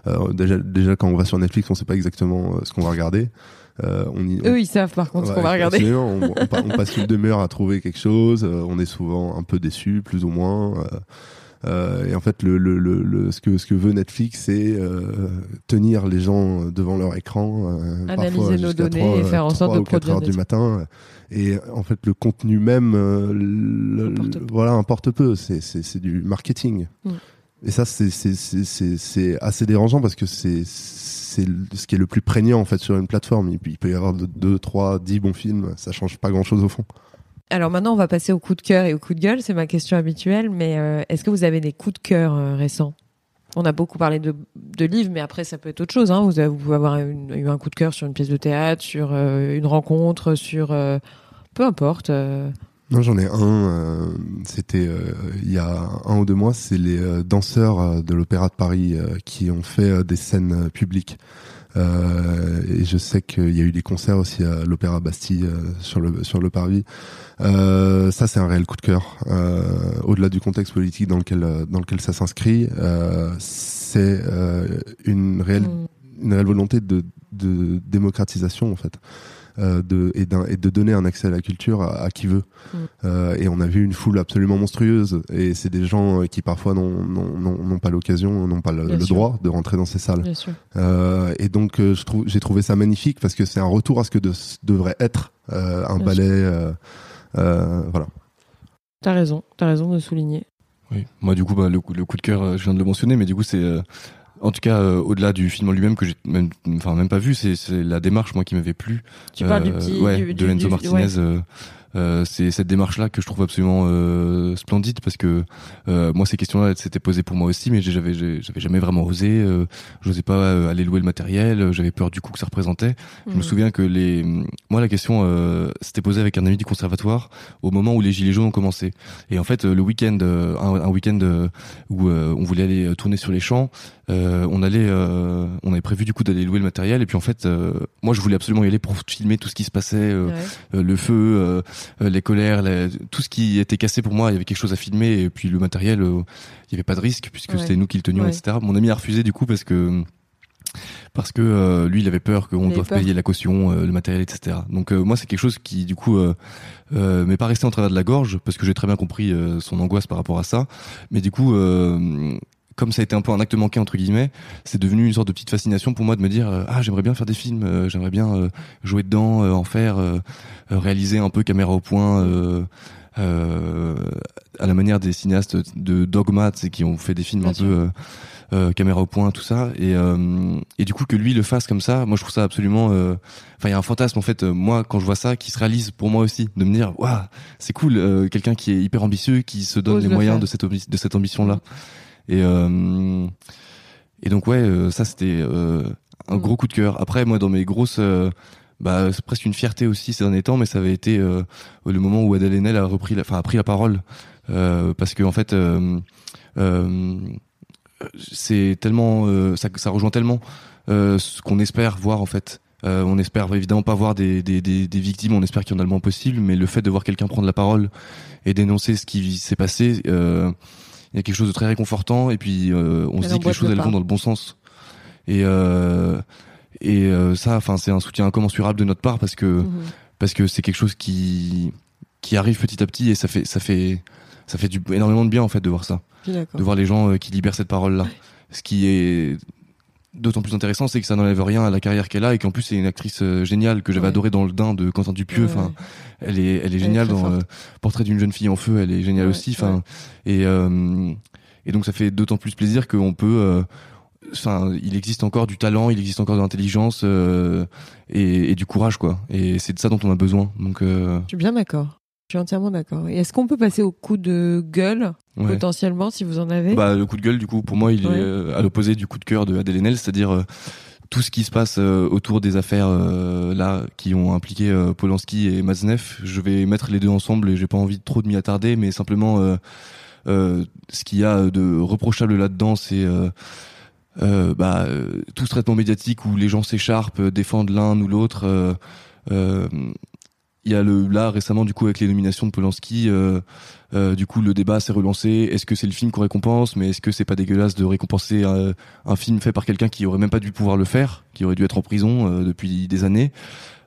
euh, déjà déjà quand on va sur Netflix, on sait pas exactement ce qu'on va regarder. Euh, on y, Eux, ils savent par contre ce Ouais, qu'on va regarder. On, on pa- on passe une demi-heure à trouver quelque chose. euh, on est souvent un peu déçu, plus ou moins. euh, et en fait, le, le, le, le- ce que ce que veut Netflix, c'est euh, tenir les gens devant leur écran, euh, Analyser parfois nos jusqu'à données et faire en sorte de produire heures du matin. Et en fait, le contenu même, Importe voilà, importe peu. C'est du marketing. Mm. Et ça, c'est assez dérangeant parce que c'est c'est ce qui est le plus prégnant en fait sur une plateforme. Il, il peut y avoir de- deux, trois, dix bons films, ça change pas grand chose au fond. Alors maintenant, on va passer au coup de cœur et au coup de gueule. C'est ma question habituelle, mais euh, est-ce que vous avez des coups de cœur euh, récents? On a beaucoup parlé de, livres, mais après, ça peut être autre chose. Hein. Vous, avez, pouvez avoir eu un coup de cœur sur une pièce de théâtre, sur euh, une rencontre, sur... peu importe. Non, j'en ai un. euh, C'était euh, il y a un ou deux mois. C'est les euh, danseurs de l'Opéra de Paris euh, qui ont fait des scènes publiques. Euh, et je sais qu'il y a eu des concerts aussi à l'Opéra Bastille euh, sur le sur le parvis. Euh, ça, c'est un réel coup de cœur. Euh, Au-delà du contexte politique dans lequel dans lequel ça s'inscrit, euh, c'est euh, une réelle Mm. une réelle volonté de, de démocratisation en fait de, et, de donner un accès à la culture à, à qui veut Mm. Euh, et on a vu une foule absolument monstrueuse et c'est des gens euh, qui parfois n'ont pas l'occasion n'ont pas le, droit de rentrer dans ces salles. Euh, et donc euh, je trouve j'ai trouvé ça magnifique parce que c'est un retour à ce que de- devrait être euh, un Bien ballet euh, euh, voilà T'as raison. T'as raison de souligner. Oui. Moi, du coup, bah, le, coup, le coup de cœur, euh, je viens de le mentionner, mais du coup, c'est euh, en tout cas euh, au-delà du film en lui-même que j'ai même, enfin même pas vu, c'est la démarche moi qui m'avait plu. Tu parles du Euh, petit... ouais, du, de du- Enzo Martinez. ouais. Euh, c'est cette démarche-là que je trouve absolument euh, splendide parce que euh, moi ces questions-là s'étaient posées pour moi aussi, mais j'avais j'avais jamais vraiment osé. Euh, J'osais pas euh, aller louer le matériel. J'avais peur du coup que ça représentait. Je me Mhm. souviens que les, moi la question euh, s'était posée avec un ami du conservatoire au moment où les gilets jaunes ont commencé. Et en fait, le week-end, un, un week-end où on voulait aller tourner sur les champs, euh, on allait, euh, on avait prévu du coup d'aller louer le matériel. Et puis en fait, euh, moi je voulais absolument y aller pour filmer tout ce qui se passait, Ouais. le feu, les colères, la- tout ce qui était cassé pour moi. Il y avait quelque chose à filmer. Et puis le matériel, euh, il y avait pas de risque puisque Ouais. c'était nous qui le tenions, Ouais. etc. Mon ami a refusé du coup parce que parce que euh, lui il avait peur qu'on doive peur. payer la caution, euh, le matériel, etc. Donc euh, moi c'est quelque chose qui du coup euh, euh, m'est pas resté en travers de la gorge parce que j'ai très bien compris euh, son angoisse par rapport à ça. Mais du coup euh, comme ça a été un peu un acte manqué entre guillemets, c'est devenu une sorte de petite fascination pour moi de me dire euh, ah j'aimerais bien faire des films, euh, j'aimerais bien euh, jouer dedans, en faire, réaliser un peu caméra au point. euh, euh, à la manière des cinéastes de Dogma, tu sais, qui ont fait des films Bien un sûr. peu caméra au point, tout ça, et et du coup que lui le fasse comme ça, moi je trouve ça absolument. Enfin, il y a un fantasme en fait. moi, quand je vois ça, qui se réalise pour moi aussi, de me dire, waouh, c'est cool, quelqu'un qui est hyper ambitieux, qui se donne Ose les le moyens faire. de cette de cette ambition là. Et euh, et donc ouais, euh, ça c'était euh, un Mm. gros coup de cœur. Après, moi, dans mes grosses bah, c'est presque une fierté aussi ces derniers temps, mais ça avait été euh, le moment où Adèle Haenel a repris, la, enfin a pris la parole, euh, parce que en fait, euh, c'est tellement, ça, ça rejoint tellement ce qu'on espère voir en fait. On espère évidemment pas voir des, des, des, des victimes, on espère qu'il y en a le moins possible, mais le fait de voir quelqu'un prendre la parole et dénoncer ce qui s'est passé, il y a quelque chose de très réconfortant, et puis euh, on se dit que les choses le elles pas. vont dans le bon sens. Et euh, et euh, ça, enfin, c'est un soutien incommensurable de notre part parce que Mhm. parce que c'est quelque chose qui qui arrive petit à petit et ça fait ça fait ça fait du, énormément de bien en fait de voir ça, de voir les gens euh, qui libèrent cette parole là. Ce qui est d'autant plus intéressant, c'est que ça n'enlève rien à la carrière qu'elle a et qu'en plus c'est une actrice euh, géniale que j'avais Ouais. adorée dans le Dain de Quentin Dupieux. Enfin, ouais. elle est elle est géniale dans euh, Portrait d'une jeune fille en feu. Elle est géniale Ouais, aussi. Enfin et euh, et donc ça fait d'autant plus plaisir qu'on peut euh, Enfin, il existe encore du talent, il existe encore de l'intelligence euh, et, et du courage, quoi. Et c'est de ça dont on a besoin. Donc, euh, Je suis bien d'accord. Je suis entièrement d'accord. Et est-ce qu'on peut passer au coup de gueule, ouais. potentiellement, si vous en avez? Bah, le coup de gueule, du coup, pour moi, il Ouais. est euh, à l'opposé du coup de cœur de Adèle Haenel, c'est-à-dire euh, tout ce qui se passe euh, autour des affaires là qui ont impliqué Polanski et Maznev. Je vais mettre les deux ensemble et j'ai pas envie de trop de m'y attarder, mais simplement ce qu'il y a de reprochable là-dedans, c'est bah, tout ce traitement médiatique où les gens s'écharpent, défendent l'un ou l'autre. euh, il y a le là récemment du coup avec les nominations de Polanski, euh, euh, du coup le débat s'est relancé. Est-ce que c'est le film qu'on récompense, mais est-ce que c'est pas dégueulasse de récompenser un, un film fait par quelqu'un qui aurait même pas dû pouvoir le faire, qui aurait dû être en prison euh, depuis des années?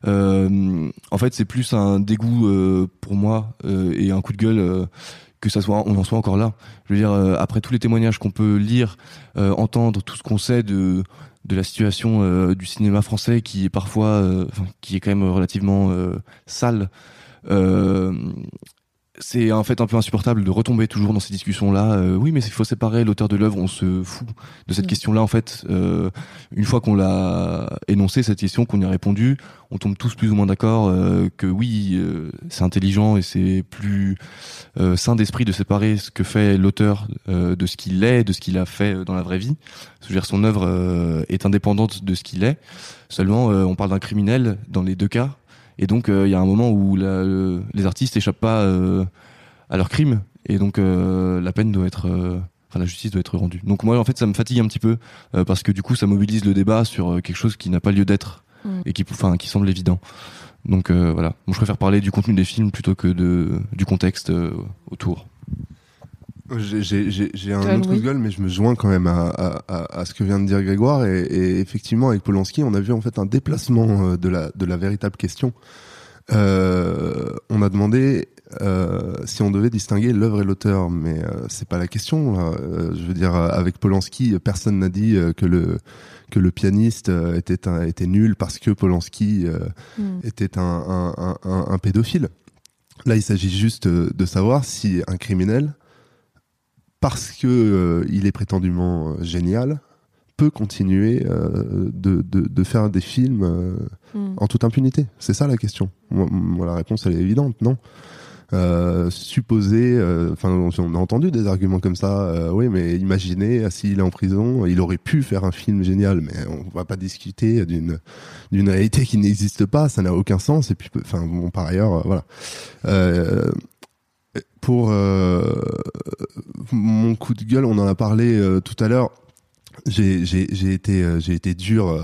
Euh, En fait, c'est plus un dégoût euh, pour moi et un coup de gueule que ça soit on en soit encore là. Je veux dire après tous les témoignages qu'on peut lire, entendre, tout ce qu'on sait de de la situation euh, du cinéma français qui est parfois, euh, qui est quand même relativement euh, sale c'est en fait un peu insupportable de retomber toujours dans ces discussions-là. Euh, oui, mais il faut séparer l'auteur de l'œuvre. On se fout de cette mm. question-là. En fait, euh, une fois qu'on l'a énoncé cette question, qu'on y a répondu, on tombe tous plus ou moins d'accord euh, que oui, c'est intelligent et c'est plus sain d'esprit de séparer ce que fait l'auteur de ce qu'il est, de ce qu'il a fait dans la vraie vie. Je veux dire, son œuvre est indépendante de ce qu'il est. Seulement, on parle d'un criminel dans les deux cas. Et donc, euh, il y a un moment où la, les artistes échappent pas euh, à leur crime. Et donc, euh, la peine doit être enfin la justice doit être rendue. Donc moi en fait ça me fatigue un petit peu parce que du coup ça mobilise le débat sur quelque chose qui n'a pas lieu d'être mm. et qui enfin qui semble évident. Donc voilà, moi je préfère parler du contenu des films plutôt que de du contexte autour. J'ai un autre Google, mais je me joins quand même à, à, à, ce que vient de dire Grégoire. Et, et, effectivement, avec Polanski, on a vu en fait un déplacement euh, de la, de la véritable question. Euh, on a demandé euh, si on devait distinguer l'œuvre et l'auteur, mais euh, c'est pas la question. Euh, je veux dire, avec Polanski, personne n'a dit que le que le pianiste était un, était nul parce que Polanski mm. était un, un, un, un, pédophile. Là, il s'agit juste de savoir si un criminel parce que euh, il est prétendument euh, génial, peut continuer euh, de, de, de, faire des films hmm. en toute impunité C'est ça la question. Moi, la réponse elle est évidente, non? Euh, supposer, enfin on a entendu des arguments comme ça. oui, mais imaginez, s'il est en prison, il aurait pu faire un film génial, mais on va pas discuter d'une d'une réalité qui n'existe pas. Ça n'a aucun sens. Et puis, enfin bon, par ailleurs, voilà pour euh, mon coup de gueule, on en a parlé euh, tout à l'heure. J'ai été euh, j'ai été dur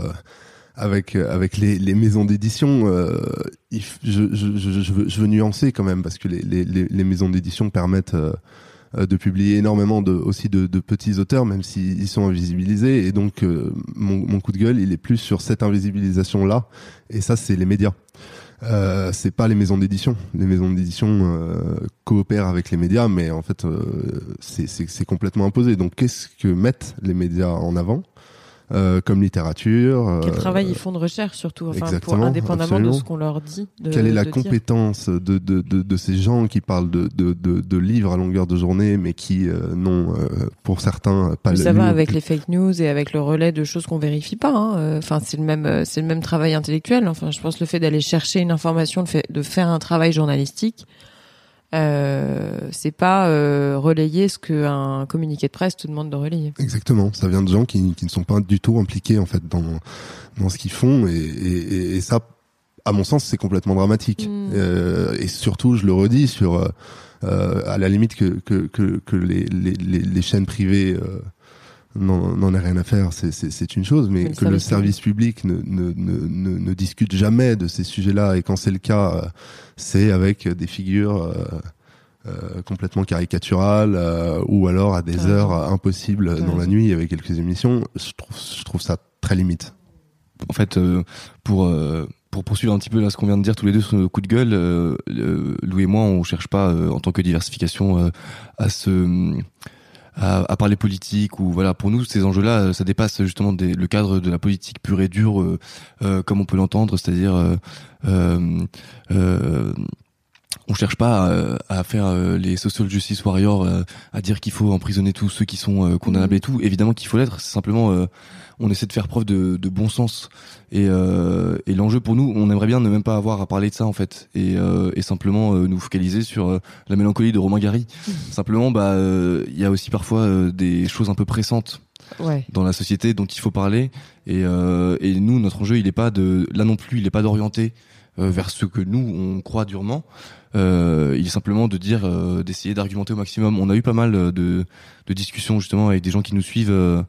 avec avec les, les maisons d'édition. je, je, je, je, veux, je veux nuancer quand même parce que les, les, les maisons d'édition permettent de publier énormément de, aussi de, de petits auteurs, même s'ils sont invisibilisés. Et donc, mon, mon, coup de gueule, il est plus sur cette invisibilisation-là. Et ça, c'est les médias. Euh, c'est pas les maisons d'édition. Les maisons d'édition euh, coopèrent avec les médias, mais en fait, euh, c'est complètement imposé. Donc, qu'est-ce que mettent les médias en avant? Euh, comme littérature. Quel travail ils font de recherche surtout, enfin, pour, indépendamment de ce qu'on leur dit. De, Quelle est la compétence de, de, de, de, ces gens qui parlent de, de, de, livres à longueur de journée, mais qui n'ont, pour certains, pas. Ça va avec les fake news et avec le relais de choses qu'on vérifie pas. Hein. Enfin, c'est le même, c'est le même travail intellectuel. Enfin, je pense le fait d'aller chercher une information, le fait de faire un travail journalistique euh, c'est pas euh, relayer ce qu'un communiqué de presse te demande de relayer. Exactement, ça vient de gens qui, qui ne sont pas du tout impliqués en fait dans dans ce qu'ils font et, et, et, ça, à mon sens, c'est complètement dramatique. Mm. Euh, et surtout, je le redis sur euh, à la limite que que que, que les, les, les chaînes privées euh, n'en a rien à faire, c'est une chose, mais, que le service public. ne, ne, ne, ne, discute jamais de ces sujets-là, et quand c'est le cas, euh, c'est avec des figures euh, euh complètement caricaturales, euh, ou alors à des heures impossibles dans la nuit avec quelques émissions, je trouve, je trouve ça très limite. En fait, pour pour poursuivre un petit peu là ce qu'on vient de dire tous les deux sur le coup de gueule, euh, Louis et moi, on cherche pas en tant que diversification à se à, à, parler politique ou voilà pour nous ces enjeux-là euh, ça dépasse justement des, le cadre de la politique pure et dure euh, euh comme on peut l'entendre c'est-à-dire euh, euh, on cherche pas à, à faire les social justice warriors à dire qu'il faut emprisonner tous ceux qui sont condamnables et tout. Évidemment qu'il faut l'être. C'est simplement on essaie de faire preuve de, de bon sens. Et, euh, et l'enjeu pour nous on aimerait bien ne même pas avoir à parler de ça en fait. Et, euh, et simplement euh, nous focaliser sur euh, la mélancolie de Romain Gary. Mmh. simplement bah il y a aussi parfois des choses un peu pressantes ouais. dans la société dont il faut parler. Et, et nous notre enjeu il est pas de là non plus il est pas d'orienter vers ce que nous on croit durement euh, il est simplement de dire, euh, d'essayer d'argumenter au maximum. On a eu pas mal de, de discussions justement avec des gens qui nous suivent euh,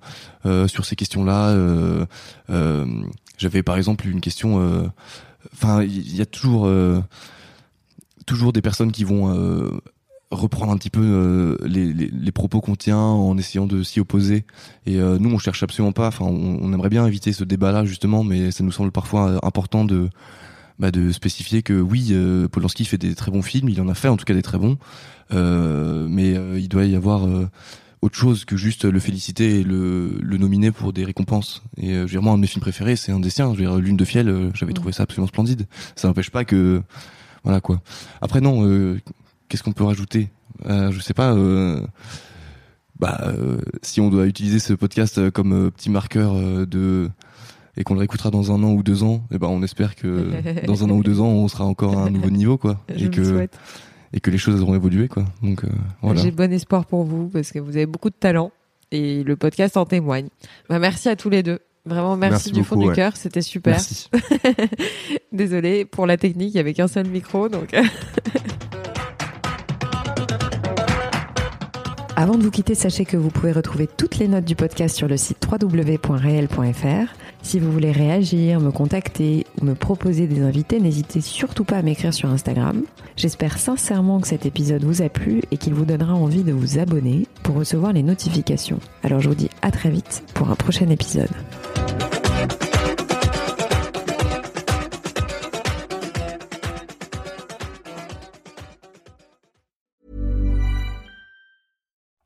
euh sur ces questions-là. Euh, J'avais par exemple une question. Enfin, il y a toujours toujours des personnes qui vont euh, reprendre un petit peu euh, les, les, les, propos qu'on tient en essayant de s'y opposer. Et euh, nous, on cherche absolument pas. Enfin, on, on, aimerait bien éviter ce débat-là justement, mais ça nous semble parfois important de bah, de spécifier que oui, euh, Polanski fait des très bons films. Il en a fait en tout cas des très bons, mais il doit y avoir autre chose que juste le féliciter et le, le nominer pour des récompenses. Et euh, je veux dire, moi, un de mes films préférés, c'est un des siens. Je veux dire, Lune de fiel, j'avais mm. trouvé ça absolument splendide. Ça n'empêche pas que, voilà quoi. Après non, euh, qu'est-ce qu'on peut rajouter? Euh, Je sais pas. Euh, bah, euh, si on doit utiliser ce podcast comme petit marqueur de et qu'on le réécoutera dans un an ou deux ans, et eh ben on espère que dans un an ou deux ans on sera encore à un nouveau niveau quoi, Je et que et que les choses auront évolué quoi. Donc voilà. J'ai bon espoir pour vous parce que vous avez beaucoup de talent et le podcast en témoigne. Bah, merci à tous les deux. Vraiment, merci, du fond du cœur, c'était super. Merci. Désolée pour la technique, il y avait qu'un seul micro, donc. Avant de vous quitter, sachez que vous pouvez retrouver toutes les notes du podcast sur le site www.réel.fr. Si vous voulez réagir, me contacter ou me proposer des invités, n'hésitez surtout pas à m'écrire sur Instagram. J'espère sincèrement que cet épisode vous a plu et qu'il vous donnera envie de vous abonner pour recevoir les notifications. Alors je vous dis à très vite pour un prochain épisode.